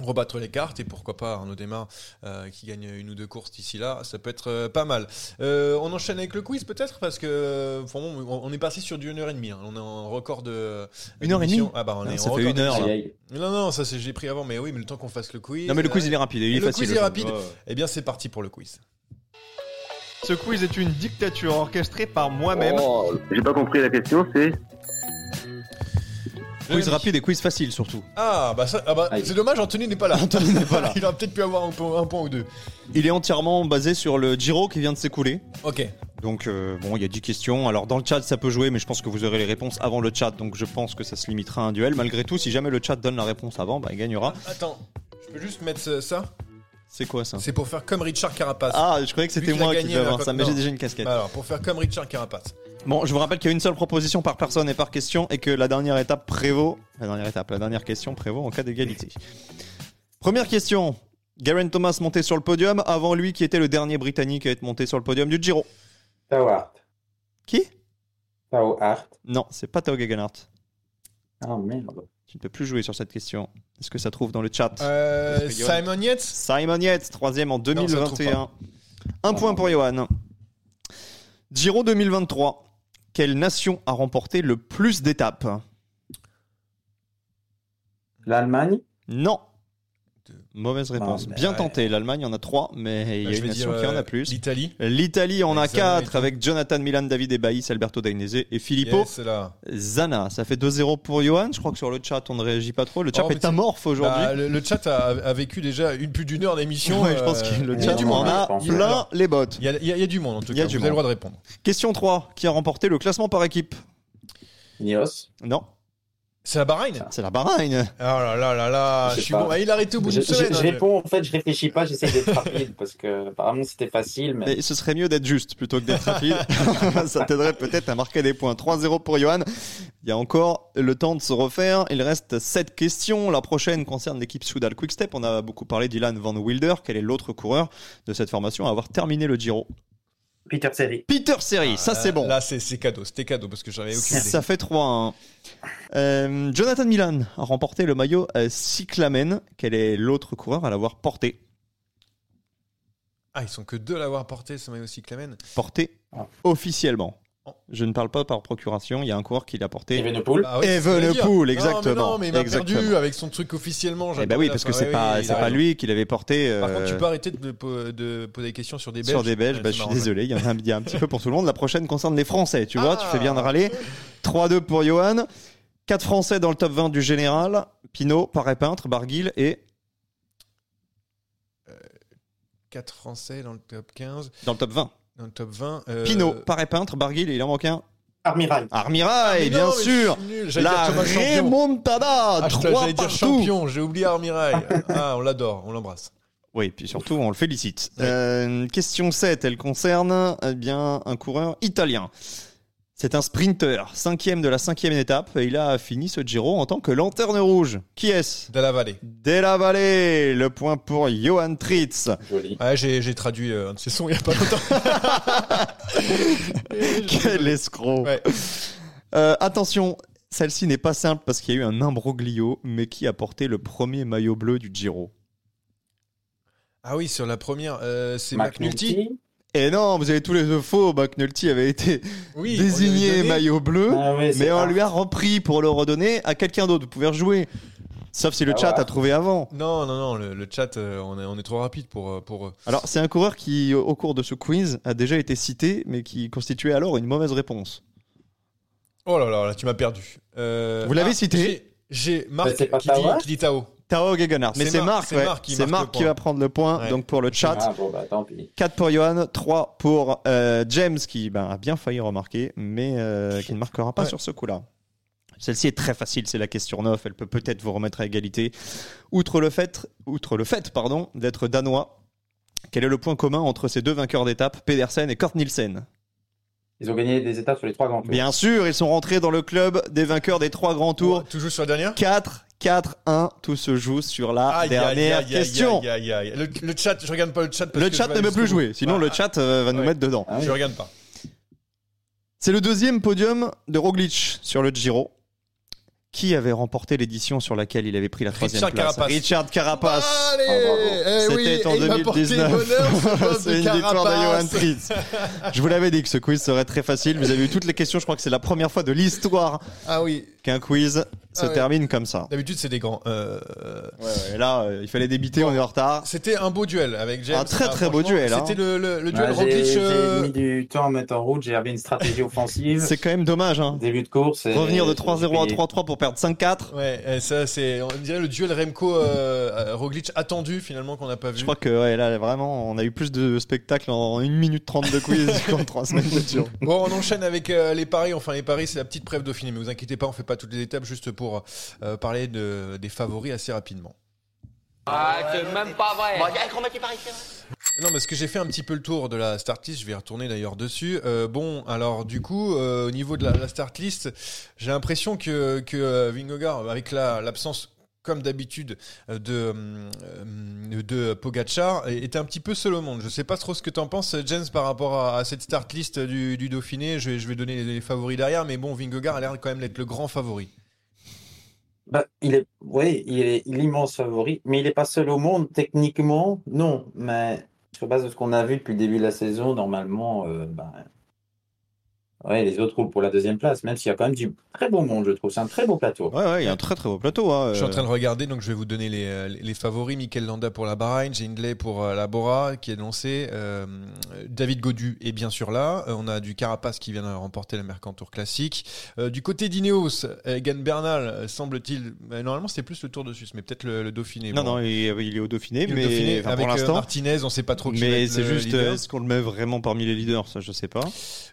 rebattre les cartes et pourquoi pas Arnaud Desmar euh, qui gagne une ou deux courses d'ici là. Ça peut être euh, pas mal. Euh, on enchaîne avec le quiz peut-être parce que vraiment, on on est passé sur du 1 heure et demie. hein. On est en record de Une heure et demie Ah bah on Ah, est ça en fait record une heure. Non non, ça c'est j'ai pris avant. Mais oui, mais le temps qu'on fasse le quiz. Non, mais le quiz, euh, il est rapide, il est le facile. quiz est rapide. Eh bien, c'est parti pour le quiz. Ce quiz est une dictature orchestrée par moi-même. Oh, J'ai pas compris la question, c'est Quiz rapide et quiz facile surtout. Ah bah, ça, ah bah Aïe. c'est dommage, Anthony n'est pas là. <laughs> Anthony n'est pas là. Il aurait peut-être pu avoir un point, un point ou deux. Il est entièrement basé sur le Giro qui vient de s'écouler. Ok. Donc euh, bon, il y a 10 questions. Alors dans le chat, ça peut jouer, mais je pense que vous aurez les réponses avant le chat. Donc je pense que ça se limitera à un duel. Malgré tout, si jamais le chat donne la réponse avant, bah, il gagnera. Attends, je peux juste mettre ce- ça? C'est quoi ça? C'est pour faire comme Richard Carapace. Ah, je croyais que Vu c'était qu'il a moi qui gagné devais avoir ça, mais non. j'ai déjà une casquette. Bah alors, pour faire comme Richard Carapace. Bon, je vous rappelle qu'il y a une seule proposition par personne et par question et que la dernière étape prévaut. La dernière étape, la dernière question prévaut en cas d'égalité. Première question. Garen Thomas monté sur le podium avant lui qui était le dernier Britannique à être monté sur le podium du Giro. Tao Hart. Qui? Tao Hart. Non, c'est pas Tao Gegenhardt. Ah merde. Tu ne peux plus jouer sur cette question. Est-ce que ça trouve dans le chat? Euh, Simon Yates? Simon Yates, troisième en ça trouve 2021. Un point pour Johan. Giro 2023. Quelle nation a remporté le plus d'étapes? L'Allemagne? Non. Mauvaise réponse. Ah, Bien ouais. tenté. L'Allemagne en a trois, mais il y Bah, a je une nation dire qui en euh, a plus. L'Italie. L'Italie en a quatre avec Jonathan Milan, David Ebaïs, Alberto Dainese et Filippo Yes, c'est là. Zana. Ça fait 2-0 pour Johan. Je crois que sur le chat, on ne réagit pas trop. Le chat Oh, est amorphe aujourd'hui. Bah, le, le chat a, a vécu déjà une plus d'une heure d'émission. <laughs> Ouais, je pense euh, que le il y a chat du en monde. a plein Alors, les bottes. Il y a, il y du monde en tout Il y a cas. du Vous avez le droit de répondre. Question 3. Qui a remporté le classement par équipe? Ineos. Non, C'est la Bahreïn c'est la Bahreïn. Oh là là là là, Je suis pas. bon. Ah, il a arrêté au bout d'une semaine. je- je hein, réponds, en fait, je réfléchis pas, j'essaie d'être rapide parce que apparemment c'était facile, mais Mais ce serait mieux d'être juste plutôt que d'être rapide. <laughs> Ça t'aiderait peut-être à marquer des points. 3-0 pour Johan. Il y a encore le temps de se refaire. Il reste 7 questions. La prochaine concerne l'équipe Soudal Quickstep. On a beaucoup parlé d'Ilan Van Wilder. Quel est l'autre coureur de cette formation à avoir terminé le Giro? Peter Seri. Peter Seri, ça c'est bon. Là, c'est c'est cadeau. C'était cadeau parce que j'avais aucune idée. Ça fait 3-1. Euh, Jonathan Milan a remporté le maillot euh, cyclamen. Quel est l'autre coureur à l'avoir porté? Ah, ils sont que deux à l'avoir porté, ce maillot cyclamen. Porté Ah. officiellement. Je ne parle pas par procuration. Il y a un coureur qui l'a porté. Evenepoel. Ah oui. Evenepoel, Non, exactement. mais non, mais il m'a perdu avec son truc officiellement. Eh ben j'attendais oui, parce que c'est Oui, pas, oui, c'est lui qui l'avait porté. Par euh, contre, tu peux arrêter de, po- de poser des questions sur des Belges. sur des Belges, Ouais, bah, je suis désolé, il y en a, y a un petit peu pour tout le monde. La prochaine concerne les Français, tu vois, Ah. tu fais bien de râler. 3-2 pour Johan. 4 Français dans le top 20 du général. Pinot, Paré Peintre, Barguil et 4 Français dans le top 15. Dans le top 20. Dans le top 20. euh, Pinot, Paré Peintre, Barguil, et il en manque un. Armirail. Armirail, mais bien non, sûr. La dire Thomas Champion. remontada, Ah, je- trois j'allais dire partout. champion, j'ai oublié Armirail. <laughs> ah, on l'adore, on l'embrasse. Oui, puis surtout, on le félicite. Euh, question 7, elle concerne eh bien un coureur italien. C'est un sprinter, cinquième de la cinquième étape, et il a fini ce Giro en tant que lanterne rouge. Qui est-ce? De la vallée. Della Valle, le point pour Johan Tritz. Joli. Ouais, j'ai j'ai traduit euh, un de ses sons il n'y a pas longtemps. <laughs> Quel escroc Ouais. Euh, Attention, celle-ci n'est pas simple parce qu'il y a eu un imbroglio, mais qui a porté le premier maillot bleu du Giro Ah oui, sur la première, euh, c'est McNulty. McNulty. Et non, vous avez tous les deux faux, McNulty avait été Oui, désigné maillot bleu. Ah ouais, Mais on lui a repris pour le redonner à quelqu'un d'autre. Vous pouvez rejouer. Sauf si le Ah chat ouais. a trouvé avant. Non, non, non, le, le chat, euh, on, est, on est trop rapide pour, euh, pour eux. Alors, c'est un coureur qui, au cours de ce quiz, a déjà été cité, mais qui constituait alors une mauvaise réponse. Oh là là, là tu m'as perdu. Euh, Vous l'avez ah, cité j'ai- Marc Bah, qui dit Tao. Tao Gegenhardt. Mais C'est Marc- Marc, c'est ouais. Marc qui marque Marc va prendre le point. Ouais. Donc, pour le chat, Ah bon, bah tant pis. 4 pour Johan, 3 pour euh, James, qui ben, a bien failli remarquer, mais euh, qui ne marquera pas Ouais. sur ce coup-là. Celle-ci est très facile, c'est la question 9, elle peut peut-être vous remettre à égalité. Outre le fait, outre le fait pardon, d'être danois, quel est le point commun entre ces deux vainqueurs d'étape, Pedersen et Kort Nielsen Ils ont gagné des étapes sur les trois grands tours. Bien sûr, ils sont rentrés dans le club des vainqueurs des trois grands tours. Toujours sur la dernière 4, 4, 1, tout se joue sur la Aïe, dernière aïe, aïe, question. aïe, aïe, aïe. Le, le chat, je regarde pas le chat. Parce Le que chat ne peut plus jouer, sinon Ah, le chat euh, va nous mettre dedans. Ah oui. Je regarde pas. C'est le deuxième podium de Roglic sur le Giro. Qui avait remporté l'édition sur laquelle il avait pris la troisième Richard place Carapace. Richard Carapace. Bravo. eh oui, C'était en et il m'a porté 2019. bonheur, ce <laughs> pote C'est une victoire de Johan. Je vous l'avais dit que ce quiz serait très facile. Vous avez eu toutes les questions. Je crois que c'est la première fois de l'histoire Ah oui, qu'un quiz se Ah ouais. termine comme ça. d'habitude c'est des grands. Euh, Et là, euh, il fallait débiter, on est en retard. C'était un beau duel avec James. Un très, Ah, très beau duel, hein. C'était le, le, le duel Ouais, Roglic. j'ai euh, j'ai mis du temps à mettre en route, j'avais une stratégie offensive. C'est quand même dommage. Hein. Début de course. et- Revenir de j'ai 3-0 à payé. 3-3 pour perdre 5-4. Ouais, et ça c'est, on dirait le duel Remco euh, euh, Roglic attendu finalement qu'on n'a pas vu. Je crois que ouais, là, vraiment, on a eu plus de spectacles en 1 minute 30 de quiz <laughs> qu'en 3 semaines de. Bon, on enchaîne avec euh, les paris. Enfin, les paris, c'est la petite preuve Dauphiné. Mais vous inquiétez pas, on fait pas toutes les étapes juste pour euh, parler de, des favoris assez rapidement. Ah, c'est même pas vrai. Non, parce que j'ai fait un petit peu le tour de la start list. Je vais y retourner d'ailleurs dessus. Euh, bon, alors du coup, euh, au niveau de la, la start list, j'ai l'impression que que Vingegaard, avec la l'absence comme d'habitude euh, de euh, de Pogacar était un petit peu seul au monde. Je sais pas trop ce que t'en penses, James, par rapport à, cette start list du, du Dauphiné. Je vais, je vais donner les, les favoris derrière, mais bon, Vingegaard a l'air quand même d'être le grand favori. Bah, il est, oui, il est l'immense favori, mais il n'est pas seul au monde techniquement, non. Mais sur base de ce qu'on a vu depuis le début de la saison, normalement, euh, bah, ouais, les autres roulent pour la deuxième place, même s'il y a quand même du très beau monde, je trouve. C'est un très beau plateau. Ouais, ouais, il y a un très très beau plateau. Hein. Je suis en euh. train de regarder, donc je vais vous donner les, euh, les favoris. Mikel Landa pour la Bahreïn, Hindley pour euh, la Bora qui est lancé. Euh, David Godu est bien sûr là. Euh, on a du Carapace qui vient de remporter la Mercantour classique. Euh, du côté d'Ineos, Egan Bernal, semble-t-il. normalement, c'était plus le Tour de Suisse, mais peut-être le, le Dauphiné. Non, Bon. non, il, il est au Dauphiné, Il mais Dauphiné enfin, avec pour l'instant. Martinez, on sait pas trop qui Mais c'est juste, est-ce qu'on le met vraiment parmi les leaders? Ça, je sais pas.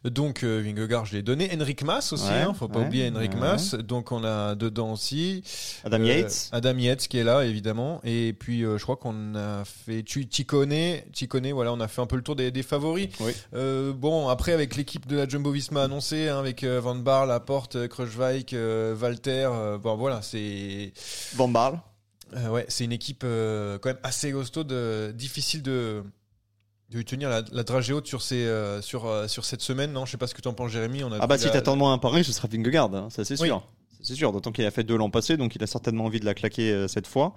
Donc euh, Vingegaard, je l'ai donné. Henrik Mas aussi, Ouais, hein, faut pas ouais, oublier Henrik ouais. Mas. Donc on a dedans aussi Adam Euh, Yates. Adam Yates qui est là évidemment. Et puis euh, je crois qu'on a fait Ticone, voilà, on a fait un peu le tour des, des favoris. Oui. Euh, bon après avec l'équipe de la Jumbo Visma annoncée, hein, avec Van Baarle, Laporte, euh, Walter, bon voilà, c'est Van Barle. euh, ouais, c'est une équipe quand même assez costaude, euh, difficile de de lui tenir la, la dragée haute sur ces euh, sur euh, sur cette semaine. Non, je sais pas ce que tu en penses, Jérémy. On a Ah bah si la- t'attends de moi un pari, ce sera Vingegaard, hein, ça c'est sûr. C'est sûr, d'autant qu'il a fait deux l'an passé, donc il a certainement envie de la claquer euh, cette fois.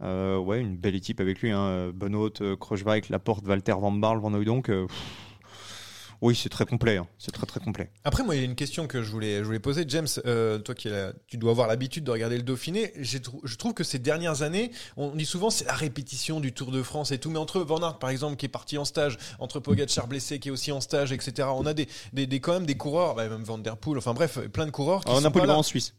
Ouais, une belle équipe avec lui, hein. Benoît, Kruijswijk, Laporte, Walter, Van Barle, Van Hooydonk. Oui, c'est très complet, hein. c'est très très complet. Après, moi, il y a une question que je voulais, je voulais poser. James, euh, toi qui tu dois avoir l'habitude de regarder le Dauphiné, je trouve que ces dernières années, on dit souvent c'est la répétition du Tour de France et tout, mais entre Van Aert, par exemple, qui est parti en stage, entre Pogacar blessé, qui est aussi en stage, etc., on a des, des, des- quand même des coureurs, bah, même Van Der Poel, enfin bref, plein de coureurs qui Alors, on sont a pas là. en Suisse.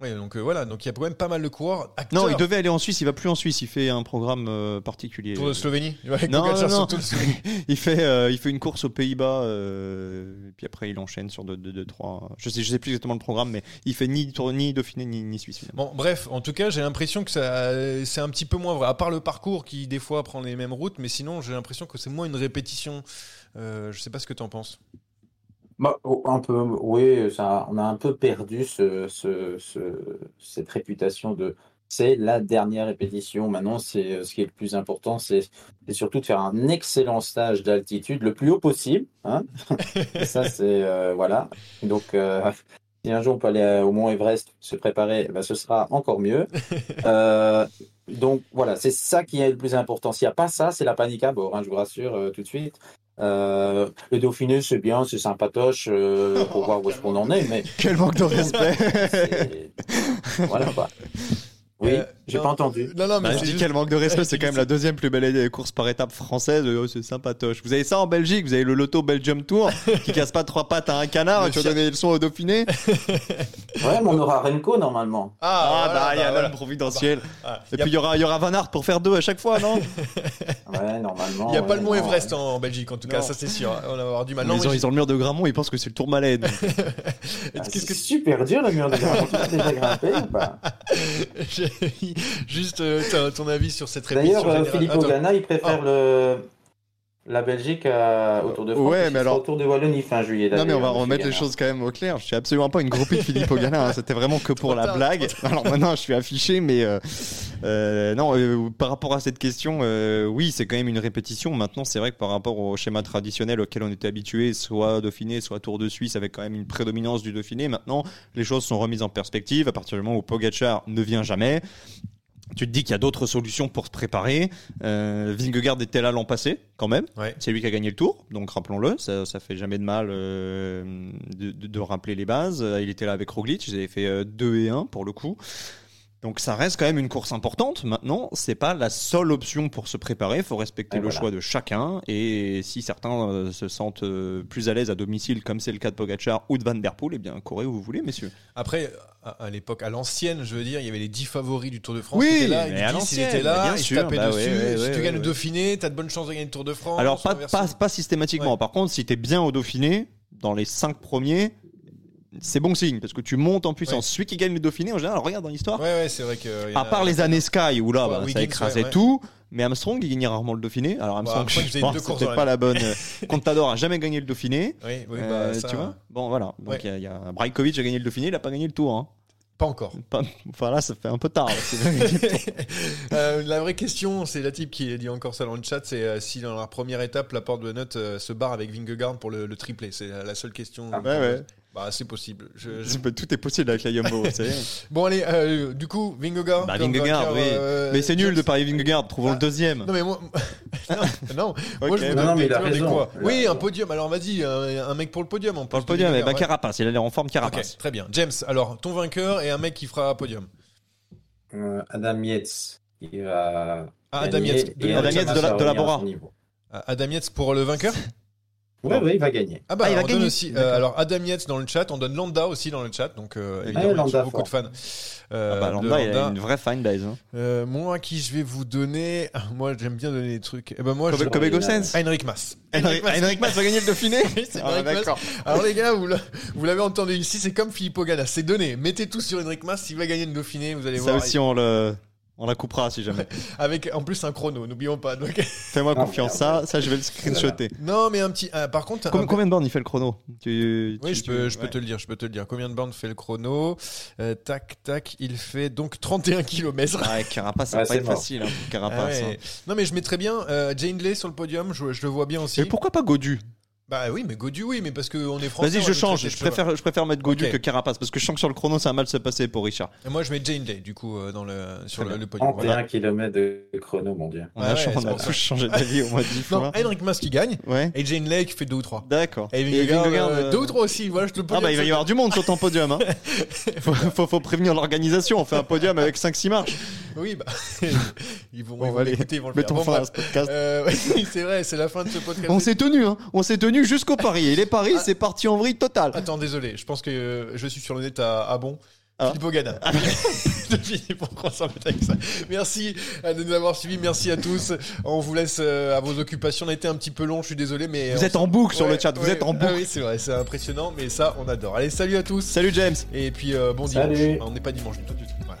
Ouais, donc euh, voilà, donc il y a quand même pas mal de coureurs. Acteurs. Non, il devait aller en Suisse, il va plus en Suisse, il fait un programme euh, particulier. Tour de Slovénie Ouais, Non, non, non. <laughs> Il fait euh, il fait une course aux Pays-Bas et puis après il enchaîne sur 2 deux, deux, trois. Je sais je sais plus exactement le programme mais il fait ni Tour ni Dauphiné ni, ni Suisse. finalement. Bon, bref, en tout cas, j'ai l'impression que ça, c'est un petit peu moins vrai. À part le parcours qui, des fois, prend les mêmes routes, mais sinon, j'ai l'impression que c'est moins une répétition. Je sais pas ce que tu en penses. Bah, oh, un peu, oui, ça, on a un peu perdu ce, ce- ce- cette réputation de c'est la dernière répétition. Maintenant, c'est euh, ce qui est le plus important, c'est c'est surtout de faire un excellent stage d'altitude le plus haut possible. Hein Et ça, <laughs> c'est euh, voilà. Donc, euh, <laughs> si un jour on peut aller euh, au Mont Everest se préparer, eh ben, ce sera encore mieux. <laughs> Euh, donc voilà, c'est ça qui est le plus important. S'il n'y a pas ça, c'est la panique à bord, hein, je vous rassure euh, tout de suite. Euh, le Dauphiné, c'est bien, c'est sympatoche euh, pour voir où est-ce qu'on en est, mais Quel manque de <laughs> respect. voilà quoi. Oui, Euh, j'ai pas entendu. Non, non, mais Bah, je dis juste- quel manque de respect, c'est quand même la deuxième plus belle course par étape française. Oh, c'est sympatoche. Vous avez ça en Belgique, vous avez le Loto Belgium Tour <laughs> qui casse pas trois pattes à un canard Le et tu vas donner des leçons au Dauphiné. <laughs> Ouais, mais on aura Renko normalement. Ah, voilà, bah il y a voilà. providentiel. Ah, Et y a- puis il y aura il y aura Van Aert pour faire deux à chaque fois, non <laughs> Ouais, normalement. Il n'y a pas le mont. Everest en, en Belgique, en tout cas, Non. ça c'est sûr. On va avoir du mal. ils, Non, ont, mais ils ont le mur de Gramont, ils pensent que c'est le Tour Malais. donc. Ah, Qu'est-ce c'est que- super dur le mur de Gramont. Tu l'as déjà grimpé ou pas <laughs> j'ai juste euh, ton- avis sur cette répétition D'ailleurs, euh. Philippe. Ogana, il préfère le... la Belgique à... au Tour de France. Ouais, parce mais qu'il sera alors- au Tour de Wallonie fin juillet. Non mais on va d'ailleurs, remettre les choses quand même au clair. Je suis absolument pas une groupie de Philippe Ogana. hein. C'était vraiment que pour la blague. Alors maintenant je suis affiché, mais euh, euh, non. euh, par rapport à cette question, euh, oui, c'est quand même une répétition. Maintenant, c'est vrai que par rapport au schéma traditionnel auquel on était habitué, soit Dauphiné, soit Tour de Suisse, avec quand même une prédominance du Dauphiné. Maintenant, les choses sont remises en perspective. À partir du moment où Pogacar ne vient jamais. Tu te dis qu'il y a d'autres solutions pour se préparer. Euh, Vingegaard était là l'an passé, quand même. Ouais. C'est lui qui a gagné le tour, donc rappelons-le, ça, ça fait jamais de mal euh, de, de- de rappeler les bases. Euh, Il était là avec Roglic, ils avaient fait 2 et 1 pour le coup. Donc ça reste quand même une course importante. Maintenant, c'est pas la seule option pour se préparer. Il faut respecter Et le voilà. choix de chacun. Et si certains euh, se sentent euh, plus à l'aise à domicile, comme c'est le cas de Pogacar ou de Van Der Poel, eh bien courez où vous voulez, messieurs. Après, à, à l'époque, à l'ancienne, je veux dire, il y avait les 10 favoris du Tour de France Oui, qui étaient là. et à le 10, il l'ancienne, là, bien sûr, bah dessus. ouais, ouais, si tu gagnes ouais. le Dauphiné, t'as de bonnes chances de gagner le Tour de France. Alors pas, inversement. pas, pas systématiquement. Par contre, si t'es bien au Dauphiné, dans les 5 premiers, c'est bon signe parce que tu montes en puissance. Ouais. Celui qui gagne le Dauphiné, en général, regarde dans l'histoire. Ouais, ouais, c'est vrai que. y À a- part les années Sky où là, bah, ça Wiggins, écrasait ouais, ouais. tout. Mais Armstrong, il gagnait rarement le Dauphiné. Alors Armstrong, après, il faisait je pense que c'était pas la- bonne. euh, <laughs> Contador a jamais gagné le Dauphiné. Oui, oui, Euh, bah, ça, tu vois Bon, voilà. Donc il y, a- il y a Brajkovic a gagné le Dauphiné, il a pas gagné le Tour. Hein. Pas encore. Pas- Enfin là, ça fait un peu tard. <laughs> Euh, la vraie question, c'est la type qui dit encore ça dans le chat, c'est euh, si dans la première étape, la porte de note euh, se barre avec Vingegaard pour le, le triplé. C'est la seule question. Ah, ouais, pose. Bah, c'est possible. Je- je- Tout est possible avec la Yumbo. <laughs> Bon, allez, euh, du coup, Vingegaard. Bah, Vingegaard, oui. euh, Mais c'est nul de parier Vingegaard. Trouvons Ah. le deuxième. Non, mais moi. non, <laughs> non. moi, Ok. je Non, non, mais il a raison. quoi. Il a Oui, un podium. Alors, vas-y, un, un mec pour le podium. En Pour le podium, Vingegaard, ouais. Carapace. Il a l'air en forme, Carapace. très bien. James, alors, ton vainqueur et un mec qui fera podium. Euh, Adam Yates, il va. Ah, Adam Yates, de et Adam Thomas Yates de la- de la Bora. Ah, Adam Yates pour le vainqueur? Ouais, ouais, il va gagner. Ah bah Ah, il va on donne gagner. aussi. euh, alors Adam Yates dans le chat, on donne Landa aussi dans le chat, donc euh, Ouais, évidemment il y a Landa beaucoup de fans. euh, Ah bah, de Landa, il a Landa. une vraie fanbase. Hein. Euh, moi à qui je vais vous donner, Ah, <laughs> moi j'aime bien donner des trucs. Eh ben moi Kobe, je... Kobe Gossens. Heinrich Mas. Henrik Henrik Mas va gagner le Dauphiné <laughs> Ah, Henrik Mas. d'accord. Alors les gars, vous l'a- vous l'avez entendu ici, c'est comme Philippe Ogana, c'est donné. Mettez tout sur Henrik Mas, s'il va gagner le Dauphiné, vous allez Ça voir. aussi, on le, on la coupera si jamais. Avec en plus un chrono, n'oublions pas. Donc... Fais-moi Ah, confiance. Ça, ça, je vais le screenshotter. non mais un petit. ah, par contre. Combien, un- combien de bornes il fait le chrono? Tu, Oui, tu- je peux, tu- je peux te le dire, je peux te le dire. Combien de bornes fait le chrono? Euh, Tac, tac, il fait donc 31 km. Ouais, Carapace, ça va Ouais, pas c'est être mort. facile. Hein, Ah Carapace. Non mais je mettrais bien euh, Jane Lay sur le podium, je, je le vois bien aussi. Et pourquoi pas Godu? Bah oui, mais Godu oui, mais parce qu'on est français. Vas-y, on je change. Je préfère, je préfère mettre Godu Ok. que Carapace parce que je sens que sur le chrono, ça va mal se passer pour Richard. Et moi je mets Jane Lay du coup euh, dans le sur le, le podium. 31 Voilà. km de chrono, mon dieu. On Ouais, a, ouais, on a tous changé d'avis au moins 10 <laughs> Non, fois. Henrik Mas qui gagne Ouais. et Jane Lay qui fait deux ou trois. D'accord. Et Vingegaard, Vingegaard, euh, euh, deux ou trois aussi. Voilà, je te le Ah podium, bah il va y avoir du monde sur ton podium. Hein. <laughs> faut, faut, faut prévenir l'organisation. On fait un podium avec 5-6 marches. Oui, bah <laughs> ils vont, Bon, ils vont l'écouter, ils vont le faire. Mettons fin à ce podcast. Euh, oui, c'est vrai, c'est la fin de ce podcast. On s'est tenu, hein. On s'est tenu jusqu'au pari. Et les paris, Ah. c'est parti en vrille totale. Attends, désolé, je pense que euh, je suis sur le net à, à bon. Ah. Philippe Ogana. <laughs> Ça. Merci euh, de nous avoir suivis. Merci à tous. On vous laisse euh, à vos occupations. On a été un petit peu long, je suis désolé, mais. Vous êtes en boucle sur Ouais, le chat, vous ouais. êtes en Ah boucle. oui, c'est vrai, c'est impressionnant, mais ça, on adore. Allez, salut à tous. Salut James. Et puis, euh, bon Salut. dimanche. On n'est pas dimanche du tout, du tout. Voilà.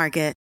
Market.